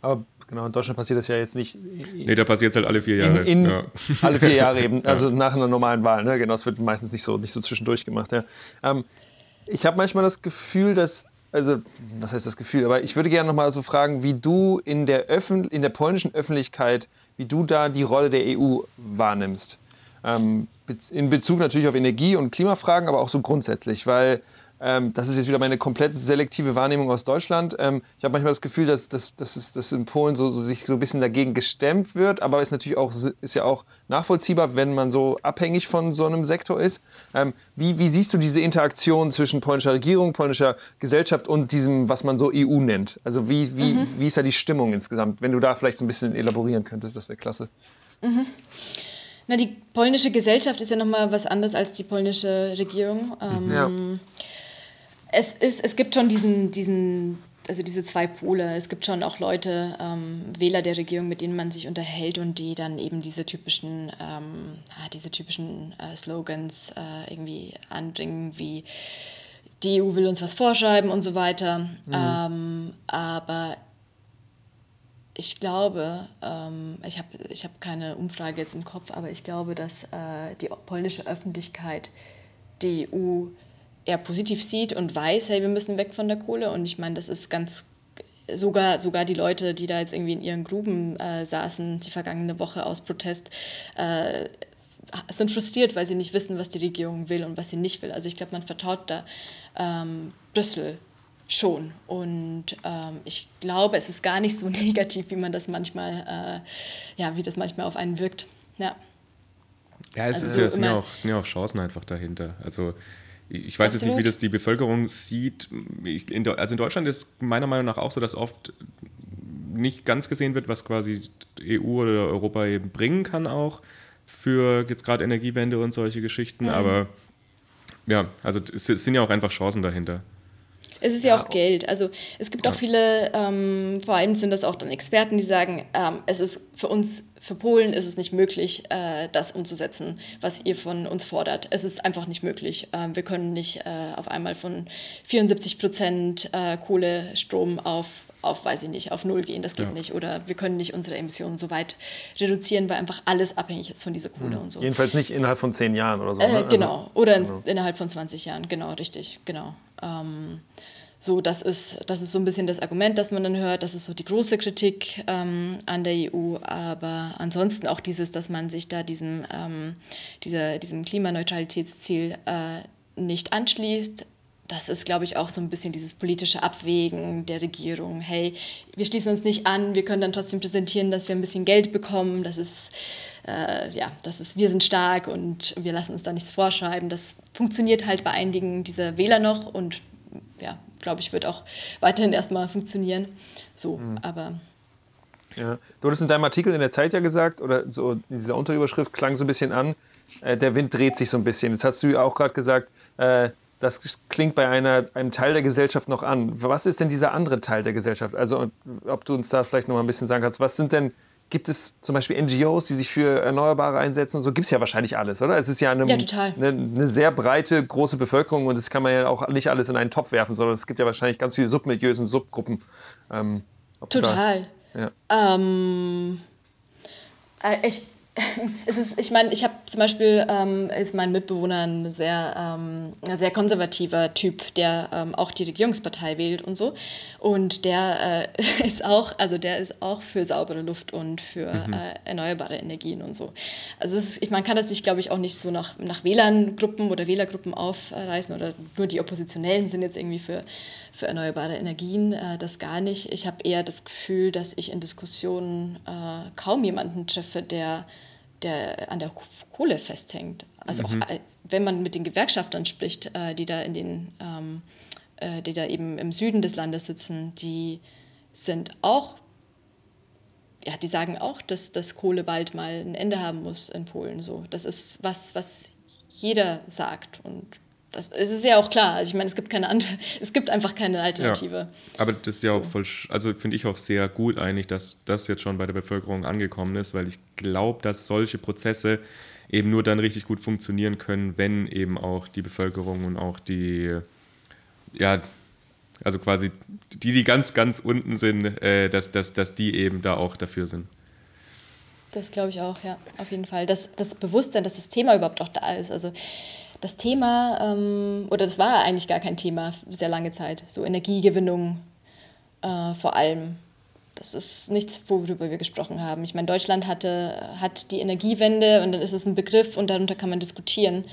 Aber genau, in Deutschland passiert das ja jetzt nicht. Nee, da passiert es halt alle vier Jahre. In, in ja. Alle vier Jahre eben, also ja. nach einer normalen Wahl. Ne? Genau, es wird meistens nicht so, nicht so zwischendurch gemacht. Ja. Ähm, ich habe manchmal das Gefühl, dass, also, was heißt das Gefühl, aber ich würde gerne nochmal so fragen, wie du in der, Öffn in der polnischen Öffentlichkeit, wie du da die Rolle der EU wahrnimmst. Ähm, in Bezug natürlich auf Energie- und Klimafragen, aber auch so grundsätzlich, weil ähm, das ist jetzt wieder meine komplett selektive Wahrnehmung aus Deutschland. Ähm, ich habe manchmal das Gefühl, dass, dass, dass, es, dass in Polen so, so, sich so ein bisschen dagegen gestemmt wird, aber ist natürlich auch, ist ja auch nachvollziehbar, wenn man so abhängig von so einem Sektor ist. Ähm, wie, wie siehst du diese Interaktion zwischen polnischer Regierung, polnischer Gesellschaft und diesem, was man so EU nennt? Also wie, wie, mhm. wie ist da die Stimmung insgesamt? Wenn du da vielleicht so ein bisschen elaborieren könntest, das wäre klasse. Mhm. Na, die polnische Gesellschaft ist ja nochmal was anderes als die polnische Regierung. Ähm, ja es, ist, es gibt schon diesen, diesen, also diese zwei Pole. Es gibt schon auch Leute, ähm, Wähler der Regierung, mit denen man sich unterhält und die dann eben diese typischen, ähm, ah, diese typischen äh, Slogans äh, irgendwie anbringen, wie die EU will uns was vorschreiben und so weiter. Mhm. Ähm, aber ich glaube, ähm, ich habe ich hab keine Umfrage jetzt im Kopf, aber ich glaube, dass äh, die polnische Öffentlichkeit die EU eher positiv sieht und weiß, hey, wir müssen weg von der Kohle. Und ich meine, das ist ganz, sogar, sogar die Leute, die da jetzt irgendwie in ihren Gruben äh, saßen, die vergangene Woche aus Protest, äh, sind frustriert, weil sie nicht wissen, was die Regierung will und was sie nicht will. Also ich glaube, man vertraut da ähm, Brüssel schon. Und ähm, ich glaube, es ist gar nicht so negativ, wie man das manchmal, äh, ja, wie das manchmal auf einen wirkt. Ja. Ja, es, also ist ja, es sind, ja auch, sind ja auch Chancen einfach dahinter. Also ich weiß Absolut. jetzt nicht, wie das die Bevölkerung sieht. In, also in Deutschland ist meiner Meinung nach auch so, dass oft nicht ganz gesehen wird, was quasi EU oder Europa eben bringen kann auch für jetzt gerade Energiewende und solche Geschichten. Mhm. Aber ja, also es sind ja auch einfach Chancen dahinter. Es ist ja, ja auch Geld. Also es gibt ja. auch viele, ähm, vor allem sind das auch dann Experten, die sagen, ähm, es ist für uns, für Polen ist es nicht möglich, äh, das umzusetzen, was ihr von uns fordert. Es ist einfach nicht möglich. Ähm, wir können nicht äh, auf einmal von 74 Prozent äh, Kohlestrom auf auf, weiß ich nicht, auf Null gehen, das geht ja. nicht. Oder wir können nicht unsere Emissionen so weit reduzieren, weil einfach alles abhängig ist von dieser Kohle mhm. und so. Jedenfalls nicht innerhalb von zehn Jahren oder so. Äh, ne? Also genau, also, oder genau. innerhalb von 20 Jahren, genau, richtig, genau. Ähm, so, das ist, das ist so ein bisschen das Argument, das man dann hört. Das ist so die große Kritik ähm, an der EU. Aber ansonsten auch dieses, dass man sich da diesem, ähm, dieser, diesem Klimaneutralitätsziel äh, nicht anschließt. Das ist, glaube ich, auch so ein bisschen dieses politische Abwägen der Regierung. Hey, wir schließen uns nicht an, wir können dann trotzdem präsentieren, dass wir ein bisschen Geld bekommen. Das ist, äh, ja, das ist, wir sind stark und wir lassen uns da nichts vorschreiben. Das funktioniert halt bei einigen dieser Wähler noch und ja, glaube ich, wird auch weiterhin erstmal funktionieren. So, mhm. aber. Ja. Du hattest in deinem Artikel in der Zeit ja gesagt, oder so in dieser Unterüberschrift klang so ein bisschen an, äh, der Wind dreht sich so ein bisschen. Jetzt hast du ja auch gerade gesagt, äh, das klingt bei einer, einem Teil der Gesellschaft noch an. Was ist denn dieser andere Teil der Gesellschaft? Also, ob du uns da vielleicht noch mal ein bisschen sagen kannst, was sind denn Gibt es zum Beispiel NGOs, die sich für Erneuerbare einsetzen und so? Gibt es ja wahrscheinlich alles, oder? Es ist ja, eine, ja eine, eine, sehr breite, große Bevölkerung und das kann man ja auch nicht alles in einen Topf werfen, sondern es gibt ja wahrscheinlich ganz viele Submilieus und Subgruppen. Ähm, Total. Da, ja. ähm, äh, ich, es ist, ich meine, ich habe zum Beispiel, ähm, ist mein Mitbewohner ein sehr, ähm, ein sehr konservativer Typ, der ähm, auch die Regierungspartei wählt und so. Und der äh, ist auch, also der ist auch für saubere Luft und für mhm. äh, erneuerbare Energien und so. Also ist, ich, man kann das sich, glaube ich, auch nicht so nach, nach WLAN-Gruppen oder Wählergruppen aufreißen oder nur die Oppositionellen sind jetzt irgendwie für, für erneuerbare Energien, äh, das gar nicht. Ich habe eher das Gefühl, dass ich in Diskussionen äh, kaum jemanden treffe, der der an der Kohle festhängt. Also mhm. auch wenn man mit den Gewerkschaftern spricht, äh, die da in den, ähm, äh, die da eben im Süden des Landes sitzen, die sind auch, ja, die sagen auch, dass das Kohle bald mal ein Ende haben muss in Polen. So, das ist was, was jeder sagt und das es ist ja auch klar. Also ich meine, es gibt keine andere, es gibt einfach keine Alternative. Ja, aber das ist ja so. auch voll, also finde ich auch sehr gut eigentlich, dass das jetzt schon bei der Bevölkerung angekommen ist, weil ich glaube, dass solche Prozesse eben nur dann richtig gut funktionieren können, wenn eben auch die Bevölkerung und auch die, ja, also quasi die, die ganz, ganz unten sind, äh, dass, dass, dass die eben da auch dafür sind. Das glaube ich auch, ja, auf jeden Fall. Das, das Bewusstsein, dass das Thema überhaupt auch da ist. Also das Thema, ähm, oder das war eigentlich gar kein Thema sehr lange Zeit, so Energiegewinnung äh, vor allem. Das ist nichts, worüber wir gesprochen haben. Ich meine, Deutschland hatte, hat die Energiewende und dann ist es ein Begriff und darunter kann man diskutieren.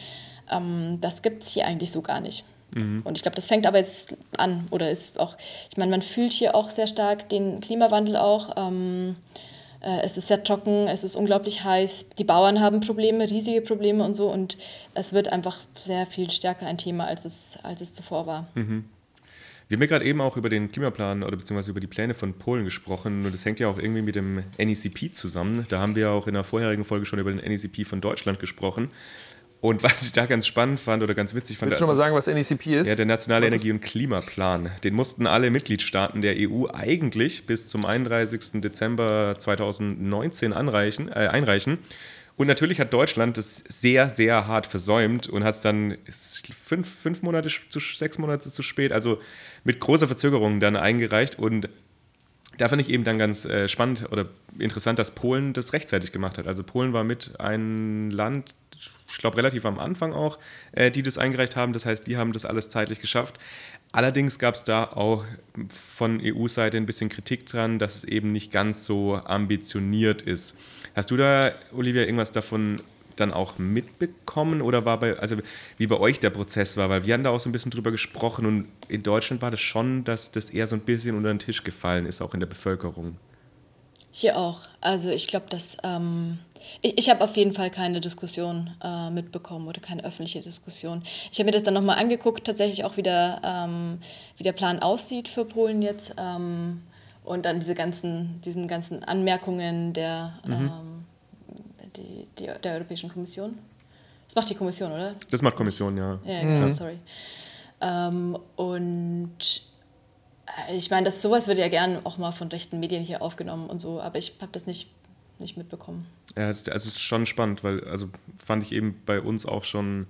Ähm, das gibt es hier eigentlich so gar nicht. Mhm. Und ich glaube, das fängt aber jetzt an oder ist auch, ich meine, man fühlt hier auch sehr stark den Klimawandel auch. Ähm, äh, es ist sehr trocken, es ist unglaublich heiß, die Bauern haben Probleme, riesige Probleme und so und es wird einfach sehr viel stärker ein Thema, als es, als es zuvor war. Mhm. Wir haben ja gerade eben auch über den Klimaplan oder beziehungsweise über die Pläne von Polen gesprochen und das hängt ja auch irgendwie mit dem NECP zusammen. Da haben wir auch in der vorherigen Folge schon über den NECP von Deutschland gesprochen. Und was ich da ganz spannend fand oder ganz witzig fand. Willst du schon mal sagen, was NECP ist? Ja, der Nationale Energie- und Klimaplan. Den mussten alle Mitgliedstaaten der EU eigentlich bis zum 31. Dezember 2019 anreichen, äh, einreichen. Und natürlich hat Deutschland das sehr, sehr hart versäumt und hat es dann fünf, fünf Monate zu sechs Monate zu spät, also mit großer Verzögerung dann eingereicht. Und da fand ich eben dann ganz äh, spannend oder interessant, dass Polen das rechtzeitig gemacht hat. Also Polen war mit ein Land, ich glaube relativ am Anfang auch, äh, die das eingereicht haben. Das heißt, die haben das alles zeitlich geschafft. Allerdings gab es da auch von EU-Seite ein bisschen Kritik dran, dass es eben nicht ganz so ambitioniert ist. Hast du da, Olivia, irgendwas davon dann auch mitbekommen oder war bei, also wie bei euch der Prozess war? Weil wir haben da auch so ein bisschen drüber gesprochen und in Deutschland war das schon, dass das eher so ein bisschen unter den Tisch gefallen ist, auch in der Bevölkerung. Hier auch. Also ich glaube, dass ähm, ich, ich habe auf jeden Fall keine Diskussion äh, mitbekommen oder keine öffentliche Diskussion. Ich habe mir das dann nochmal angeguckt, tatsächlich auch wieder, ähm, wie der Plan aussieht für Polen jetzt. Ähm, und dann diese ganzen, diesen ganzen Anmerkungen der, mhm. ähm, die, die, der Europäischen Kommission. Das macht die Kommission, oder? Das macht Kommission, ja. Ja, genau, mhm. sorry. Ähm, und ich meine, sowas wird ja gern auch mal von rechten Medien hier aufgenommen und so, aber ich habe das nicht, nicht mitbekommen. Ja, also es ist schon spannend, weil, also fand ich eben bei uns auch schon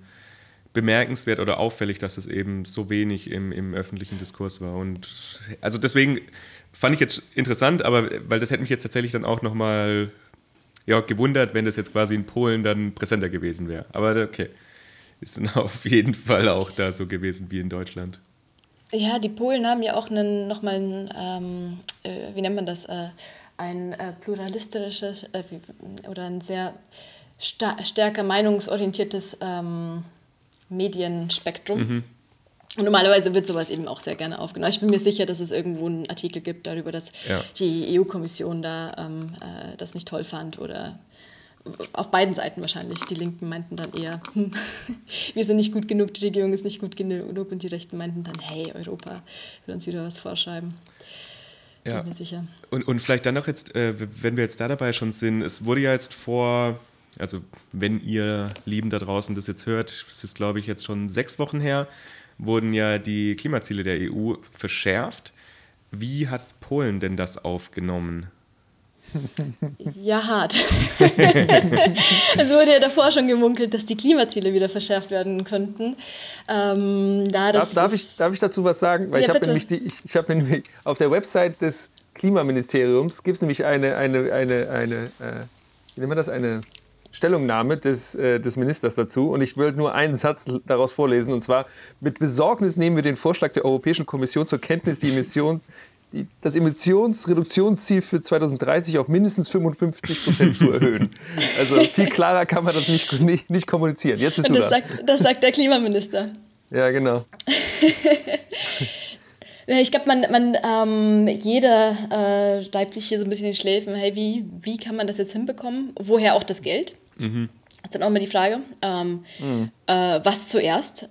bemerkenswert oder auffällig, dass es eben so wenig im, im öffentlichen Diskurs war. Und also deswegen fand ich jetzt interessant, aber weil das hätte mich jetzt tatsächlich dann auch nochmal ja, gewundert, wenn das jetzt quasi in Polen dann präsenter gewesen wäre. Aber okay, ist dann auf jeden Fall auch da so gewesen wie in Deutschland. Ja, die Polen haben ja auch einen, nochmal einen, ähm, äh, wie nennt man das, äh, ein äh, pluralistisches äh, oder ein sehr stärker meinungsorientiertes ähm, Medienspektrum. Mhm. Und normalerweise wird sowas eben auch sehr gerne aufgenommen. Ich bin mir sicher, dass es irgendwo einen Artikel gibt darüber, dass ja. die EU-Kommission da ähm, äh, das nicht toll fand oder auf beiden Seiten wahrscheinlich. Die Linken meinten dann eher, hm, wir sind nicht gut genug, die Regierung ist nicht gut genug und die Rechten meinten dann, hey, Europa will uns wieder was vorschreiben. Ja. Bin mir sicher. Und, und vielleicht dann noch jetzt, äh, wenn wir jetzt da dabei schon sind, es wurde ja jetzt vor, also wenn ihr Lieben da draußen das jetzt hört, es ist glaube ich jetzt schon sechs Wochen her, wurden ja die Klimaziele der EU verschärft. Wie hat Polen denn das aufgenommen? Ja, hart. es wurde ja davor schon gemunkelt, dass die Klimaziele wieder verschärft werden könnten. Ähm, da darf, darf, ich, darf ich dazu was sagen? Weil ja, ich habe nämlich, die, ich, ich hab nämlich auf der Website des Klimaministeriums gibt es nämlich eine, eine, eine, eine äh, wie nennt man das, eine Stellungnahme des, äh, des Ministers dazu. Und ich will nur einen Satz daraus vorlesen. Und zwar, mit Besorgnis nehmen wir den Vorschlag der Europäischen Kommission zur Kenntnis, die Emission die, das Emissionsreduktionsziel für 2030 auf mindestens 55 Prozent zu erhöhen. Also viel klarer kann man das nicht, nicht, nicht kommunizieren. Jetzt bist Und du das da. Sagt, das sagt der Klimaminister. Ja, genau. ich glaube, man, man ähm, jeder äh, reibt sich hier so ein bisschen in die Schläfen. Hey, wie, wie kann man das jetzt hinbekommen? Woher auch das Geld? Mhm. Das ist dann auch mal die Frage, ähm, mhm. äh, was zuerst?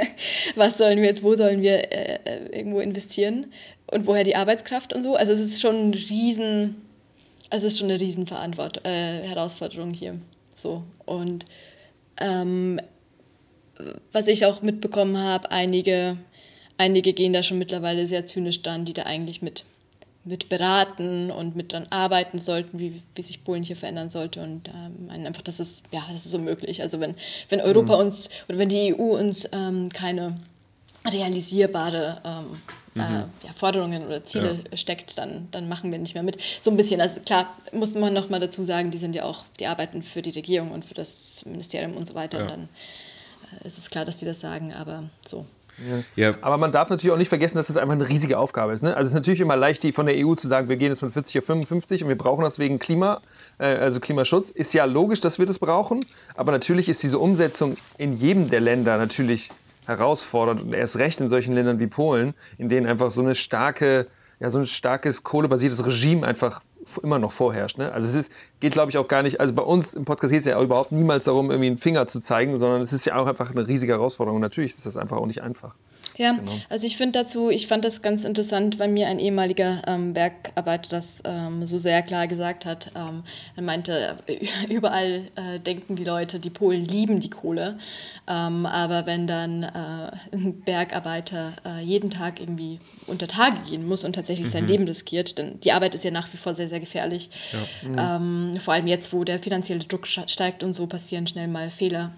was sollen wir jetzt, wo sollen wir äh, äh irgendwo investieren? Und woher die Arbeitskraft und so. Also es ist schon ein riesen, also es ist schon eine riesen Verantwort, äh, Herausforderung hier. So. Und ähm, was ich auch mitbekommen habe, einige, einige gehen da schon mittlerweile sehr zynisch dran, die da eigentlich mit, mit beraten und mit dann arbeiten sollten, wie, wie sich Polen hier verändern sollte und ähm, meinen einfach, das ist, ja, das ist unmöglich. Also wenn, wenn Europa mhm. uns oder wenn die EU uns ähm, keine realisierbare ähm, mhm. äh, ja, Forderungen oder Ziele ja. steckt, dann, dann machen wir nicht mehr mit. So ein bisschen, also klar, muss man noch mal dazu sagen, die sind ja auch, die arbeiten für die Regierung und für das Ministerium und so weiter. Ja. Und dann äh, ist es klar, dass die das sagen, aber so. Ja. Aber man darf natürlich auch nicht vergessen, dass das einfach eine riesige Aufgabe ist. Ne? Also es ist natürlich immer leicht, die von der EU zu sagen, wir gehen jetzt von 40 auf 55 und wir brauchen das wegen Klima, äh, also Klimaschutz. Ist ja logisch, dass wir das brauchen, aber natürlich ist diese Umsetzung in jedem der Länder natürlich herausfordert und erst recht in solchen Ländern wie Polen, in denen einfach so eine starke, ja, so ein starkes kohlebasiertes Regime einfach immer noch vorherrscht. Ne? Also es ist, geht, glaube ich, auch gar nicht, also bei uns im Podcast geht es ja überhaupt niemals darum, irgendwie einen Finger zu zeigen, sondern es ist ja auch einfach eine riesige Herausforderung. Und natürlich ist das einfach auch nicht einfach. Ja, genau. also ich finde dazu, ich fand das ganz interessant, weil mir ein ehemaliger ähm, Bergarbeiter das ähm, so sehr klar gesagt hat. Ähm, er meinte, überall äh, denken die Leute, die Polen lieben die Kohle, ähm, aber wenn dann äh, ein Bergarbeiter äh, jeden Tag irgendwie unter Tage gehen muss und tatsächlich mhm. sein Leben riskiert, denn die Arbeit ist ja nach wie vor sehr, sehr gefährlich. Ja. Mhm. vor allem jetzt, wo der finanzielle Druck steigt und so passieren schnell mal Fehler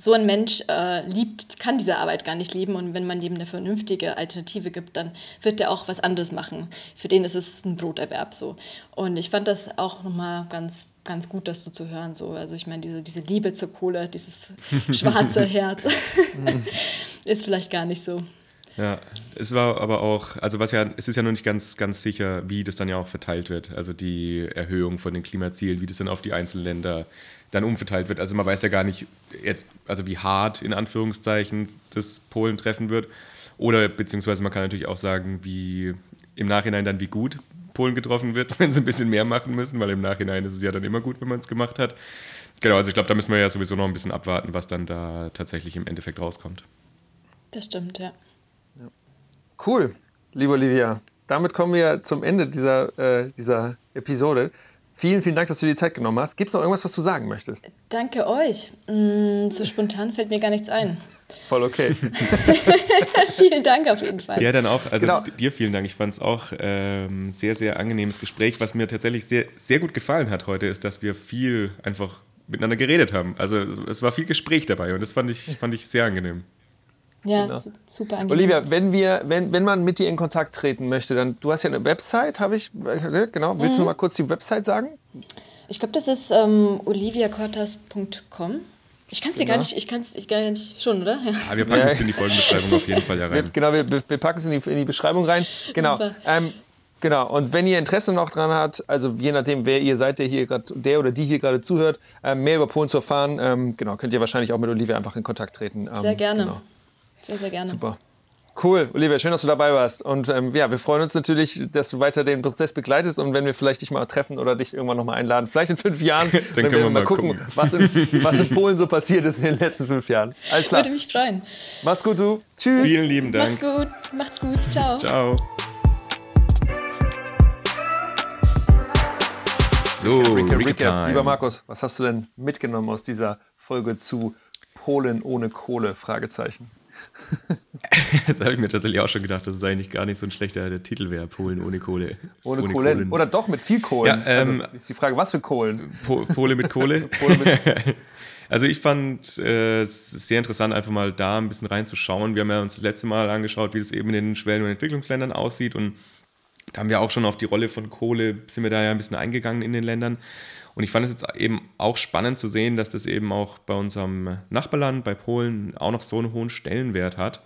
so ein Mensch äh, liebt, kann diese Arbeit gar nicht lieben und wenn man ihm eine vernünftige Alternative gibt, dann wird er auch was anderes machen. Für den ist es ein Broterwerb so. Und ich fand das auch nochmal ganz ganz gut, das so zu hören. So. Also ich meine, diese, diese Liebe zur Kohle, dieses schwarze Herz, ist vielleicht gar nicht so. Ja, es war aber auch, also was ja, es ist ja noch nicht ganz, ganz sicher, wie das dann ja auch verteilt wird. Also die Erhöhung von den Klimazielen, wie das dann auf die einzelnen Länder dann umverteilt wird. Also man weiß ja gar nicht jetzt, also wie hart in Anführungszeichen das Polen treffen wird. Oder beziehungsweise man kann natürlich auch sagen, wie im Nachhinein dann wie gut Polen getroffen wird, wenn sie ein bisschen mehr machen müssen, weil im Nachhinein ist es ja dann immer gut, wenn man es gemacht hat. Genau, also ich glaube, da müssen wir ja sowieso noch ein bisschen abwarten, was dann da tatsächlich im Endeffekt rauskommt. Das stimmt, ja. Cool, liebe Olivia. Damit kommen wir zum Ende dieser, äh, dieser Episode. Vielen, vielen Dank, dass du dir die Zeit genommen hast. Gibt es noch irgendwas, was du sagen möchtest? Danke euch. Mm, so spontan fällt mir gar nichts ein. Voll okay. vielen Dank auf jeden Fall. Ja, dann auch, also genau. dir vielen Dank. Ich fand es auch ähm, sehr, sehr angenehmes Gespräch. Was mir tatsächlich sehr, sehr gut gefallen hat heute, ist, dass wir viel einfach miteinander geredet haben. Also es war viel Gespräch dabei und das fand ich, fand ich sehr angenehm. Ja, genau. super angenehm. Olivia, wenn, wir, wenn, wenn man mit dir in Kontakt treten möchte, dann, du hast ja eine Website, habe ich, ne, genau, willst mhm. du mal kurz die Website sagen? Ich glaube, das ist ähm, oliviacortas.com. Ich kann es dir gar genau. nicht, ich kann es gar nicht schon, oder? Ja. Ah, wir packen es in die Folgenbeschreibung auf jeden Fall ja rein. Wir, genau, wir, wir packen es in die, in die Beschreibung rein. Genau. Ähm, genau. Und wenn ihr Interesse noch dran habt, also je nachdem, wer ihr seid, der hier gerade, der oder die hier gerade zuhört, ähm, mehr über Polen zu erfahren, ähm, genau, könnt ihr wahrscheinlich auch mit Olivia einfach in Kontakt treten. Sehr ähm, gerne. Genau. Sehr, sehr gerne. Super. Cool, Olivia, schön, dass du dabei warst. Und ähm, ja, wir freuen uns natürlich, dass du weiter den Prozess begleitest und wenn wir vielleicht dich mal treffen oder dich irgendwann nochmal einladen, vielleicht in fünf Jahren, dann wenn wir, wir mal gucken, gucken. Was, in, was, in, Polen so passiert ist in den letzten fünf Jahren. Alles klar. Würde mich freuen. Macht's gut, du. Tschüss. Vielen lieben Dank. Mach's gut. Mach's gut. Ciao. Ciao. So, Recap, Recap. Lieber Markus, was hast du denn mitgenommen aus dieser Folge zu Polen ohne Kohle? Fragezeichen. Jetzt habe ich mir tatsächlich auch schon gedacht, dass es eigentlich gar nicht so ein schlechter Titel wäre, Polen ohne Kohle. Ohne, ohne Kohlen. Kohlen. Oder doch mit viel Kohlen. Ja, ähm, also ist die Frage, was für Kohlen? Po Pole mit Kohle. Pole mit also ich fand es äh, sehr interessant, einfach mal da ein bisschen reinzuschauen. Wir haben ja uns das letzte Mal angeschaut, wie das eben in den Schwellen- und Entwicklungsländern aussieht und da haben wir auch schon auf die Rolle von Kohle, sind wir da ja ein bisschen eingegangen in den Ländern. Und ich fand es jetzt eben auch spannend zu sehen, dass das eben auch bei unserem Nachbarland, bei Polen, auch noch so einen hohen Stellenwert hat.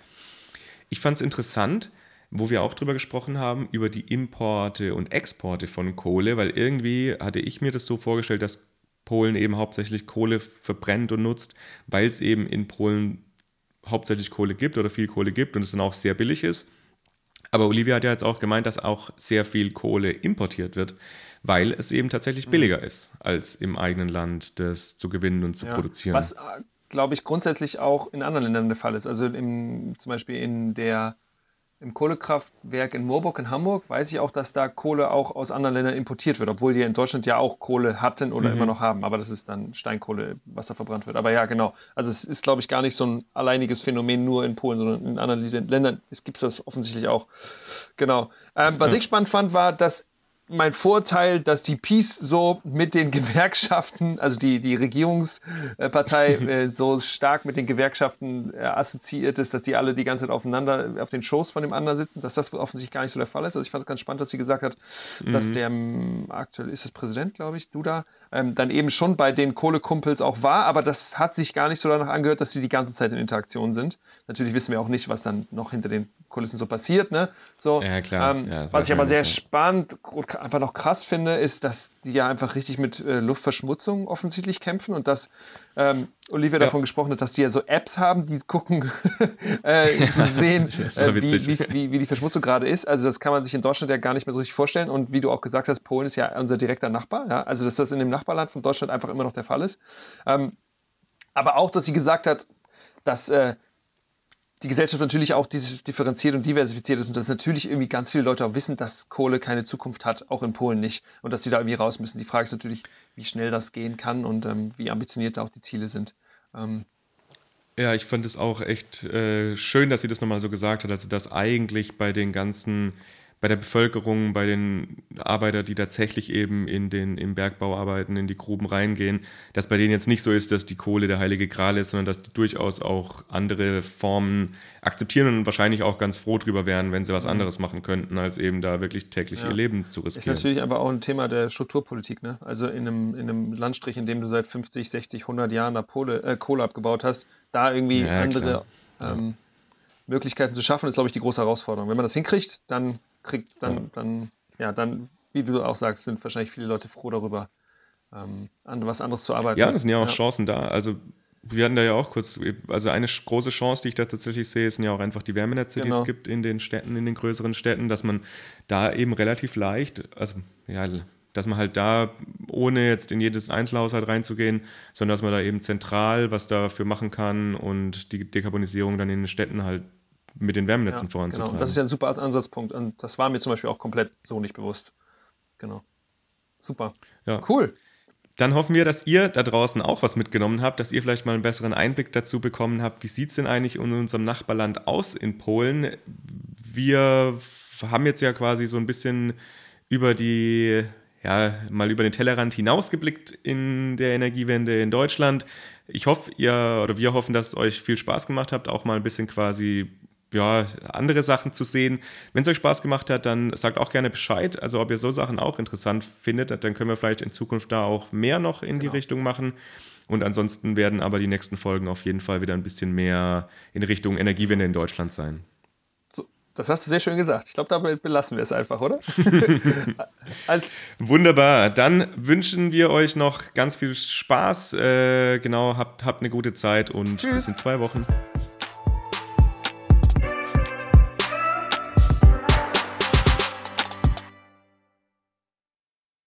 Ich fand es interessant, wo wir auch drüber gesprochen haben, über die Importe und Exporte von Kohle, weil irgendwie hatte ich mir das so vorgestellt, dass Polen eben hauptsächlich Kohle verbrennt und nutzt, weil es eben in Polen hauptsächlich Kohle gibt oder viel Kohle gibt und es dann auch sehr billig ist. Aber Olivia hat ja jetzt auch gemeint, dass auch sehr viel Kohle importiert wird weil es eben tatsächlich billiger mhm. ist, als im eigenen Land das zu gewinnen und zu ja, produzieren. Was, äh, glaube ich, grundsätzlich auch in anderen Ländern der Fall ist. Also im, zum Beispiel in der im Kohlekraftwerk in Moorburg in Hamburg weiß ich auch, dass da Kohle auch aus anderen Ländern importiert wird, obwohl die in Deutschland ja auch Kohle hatten oder mhm. immer noch haben. Aber das ist dann Steinkohle, was da verbrannt wird. Aber ja, genau. Also es ist, glaube ich, gar nicht so ein alleiniges Phänomen nur in Polen, sondern in anderen Ländern gibt es das offensichtlich auch. Genau. Ähm, was ja. ich spannend fand, war, dass mein Vorteil, dass die Peace so mit den Gewerkschaften, also die, die Regierungspartei äh, so stark mit den Gewerkschaften äh, assoziiert ist, dass die alle die ganze Zeit aufeinander auf den Shows von dem anderen sitzen, dass das offensichtlich gar nicht so der Fall ist. Also ich fand es ganz spannend, dass sie gesagt hat, mhm. dass der ähm, aktuell ist es Präsident, glaube ich, Duda, ähm, dann eben schon bei den Kohlekumpels auch war, aber das hat sich gar nicht so danach angehört, dass sie die ganze Zeit in Interaktion sind. Natürlich wissen wir auch nicht, was dann noch hinter den Kulissen so passiert. Ne? So, ja, klar. Ähm, ja, was ich aber sehr spannend und einfach noch krass finde, ist, dass die ja einfach richtig mit äh, Luftverschmutzung offensichtlich kämpfen und dass ähm, Olivia ja. davon gesprochen hat, dass die ja so Apps haben, die gucken, äh, sehen, äh, wie, wie, wie, wie, die Verschmutzung gerade ist. Also das kann man sich in Deutschland ja gar nicht mehr so richtig vorstellen. Und wie du auch gesagt hast, Polen ist ja unser direkter Nachbar. Ja? Also dass das in dem Nachbarland von Deutschland einfach immer noch der Fall ist. Ähm, aber auch, dass sie gesagt hat, dass äh, die Gesellschaft natürlich auch differenziert und diversifiziert ist und dass natürlich irgendwie ganz viele Leute auch wissen, dass Kohle keine Zukunft hat, auch in Polen nicht und dass sie da irgendwie raus müssen. Die Frage ist natürlich, wie schnell das gehen kann und ähm, wie ambitioniert da auch die Ziele sind. Ähm, ja, ich fand es auch echt äh, schön, dass sie das nochmal so gesagt hat, also dass eigentlich bei den ganzen bei der Bevölkerung, bei den Arbeitern, die tatsächlich eben in den, im Bergbau arbeiten, in die Gruben reingehen, dass bei denen jetzt nicht so ist, dass die Kohle der heilige Gral ist, sondern dass die durchaus auch andere Formen akzeptieren und wahrscheinlich auch ganz froh drüber wären, wenn sie was mhm. anderes machen könnten, als eben da wirklich täglich ja. ihr Leben zu riskieren. Ist natürlich aber auch ein Thema der Strukturpolitik. Ne? Also in einem, in einem Landstrich, in dem du seit 50, 60, 100 Jahren Pole, äh, Kohle abgebaut hast, da irgendwie ja, andere ähm, Möglichkeiten zu schaffen, ist, glaube ich, die große Herausforderung. Wenn man das hinkriegt, dann kriegt, dann, ja. dann, ja, dann, wie du auch sagst, sind wahrscheinlich viele Leute froh darüber, ähm, an was anderes zu arbeiten. Ja, es sind ja auch ja. Chancen da. Also wir hatten da ja auch kurz, also eine große Chance, die ich da tatsächlich sehe, sind ja auch einfach die Wärmenetze, genau. die es genau. gibt in den Städten, in den größeren Städten, dass man da eben relativ leicht, also ja, dass man halt da, ohne jetzt in jedes Einzelhaushalt reinzugehen, sondern dass man da eben zentral was dafür machen kann und die Dekarbonisierung dann in den Städten halt mit den Wärmenetzen ja, voranzutreiben. Genau. Das ist ja ein super Ansatzpunkt und das war mir zum Beispiel auch komplett so nicht bewusst. Genau. Super. Ja. Cool. Dann hoffen wir, dass ihr da draußen auch was mitgenommen habt, dass ihr vielleicht mal einen besseren Einblick dazu bekommen habt, wie sieht es denn eigentlich in unserem Nachbarland aus in Polen. Wir haben jetzt ja quasi so ein bisschen über die, ja, mal über den Tellerrand hinausgeblickt in der Energiewende in Deutschland. Ich hoffe, ihr oder wir hoffen, dass es euch viel Spaß gemacht habt, auch mal ein bisschen quasi ja, andere Sachen zu sehen. Wenn es euch Spaß gemacht hat, dann sagt auch gerne Bescheid. Also ob ihr so Sachen auch interessant findet, dann können wir vielleicht in Zukunft da auch mehr noch in genau. die Richtung machen. Und ansonsten werden aber die nächsten Folgen auf jeden Fall wieder ein bisschen mehr in Richtung Energiewende in Deutschland sein. So, das hast du sehr schön gesagt. Ich glaube, dabei belassen wir es einfach, oder? also, Wunderbar. Dann wünschen wir euch noch ganz viel Spaß. Äh, genau, habt, habt eine gute Zeit und tschüss. bis in zwei Wochen.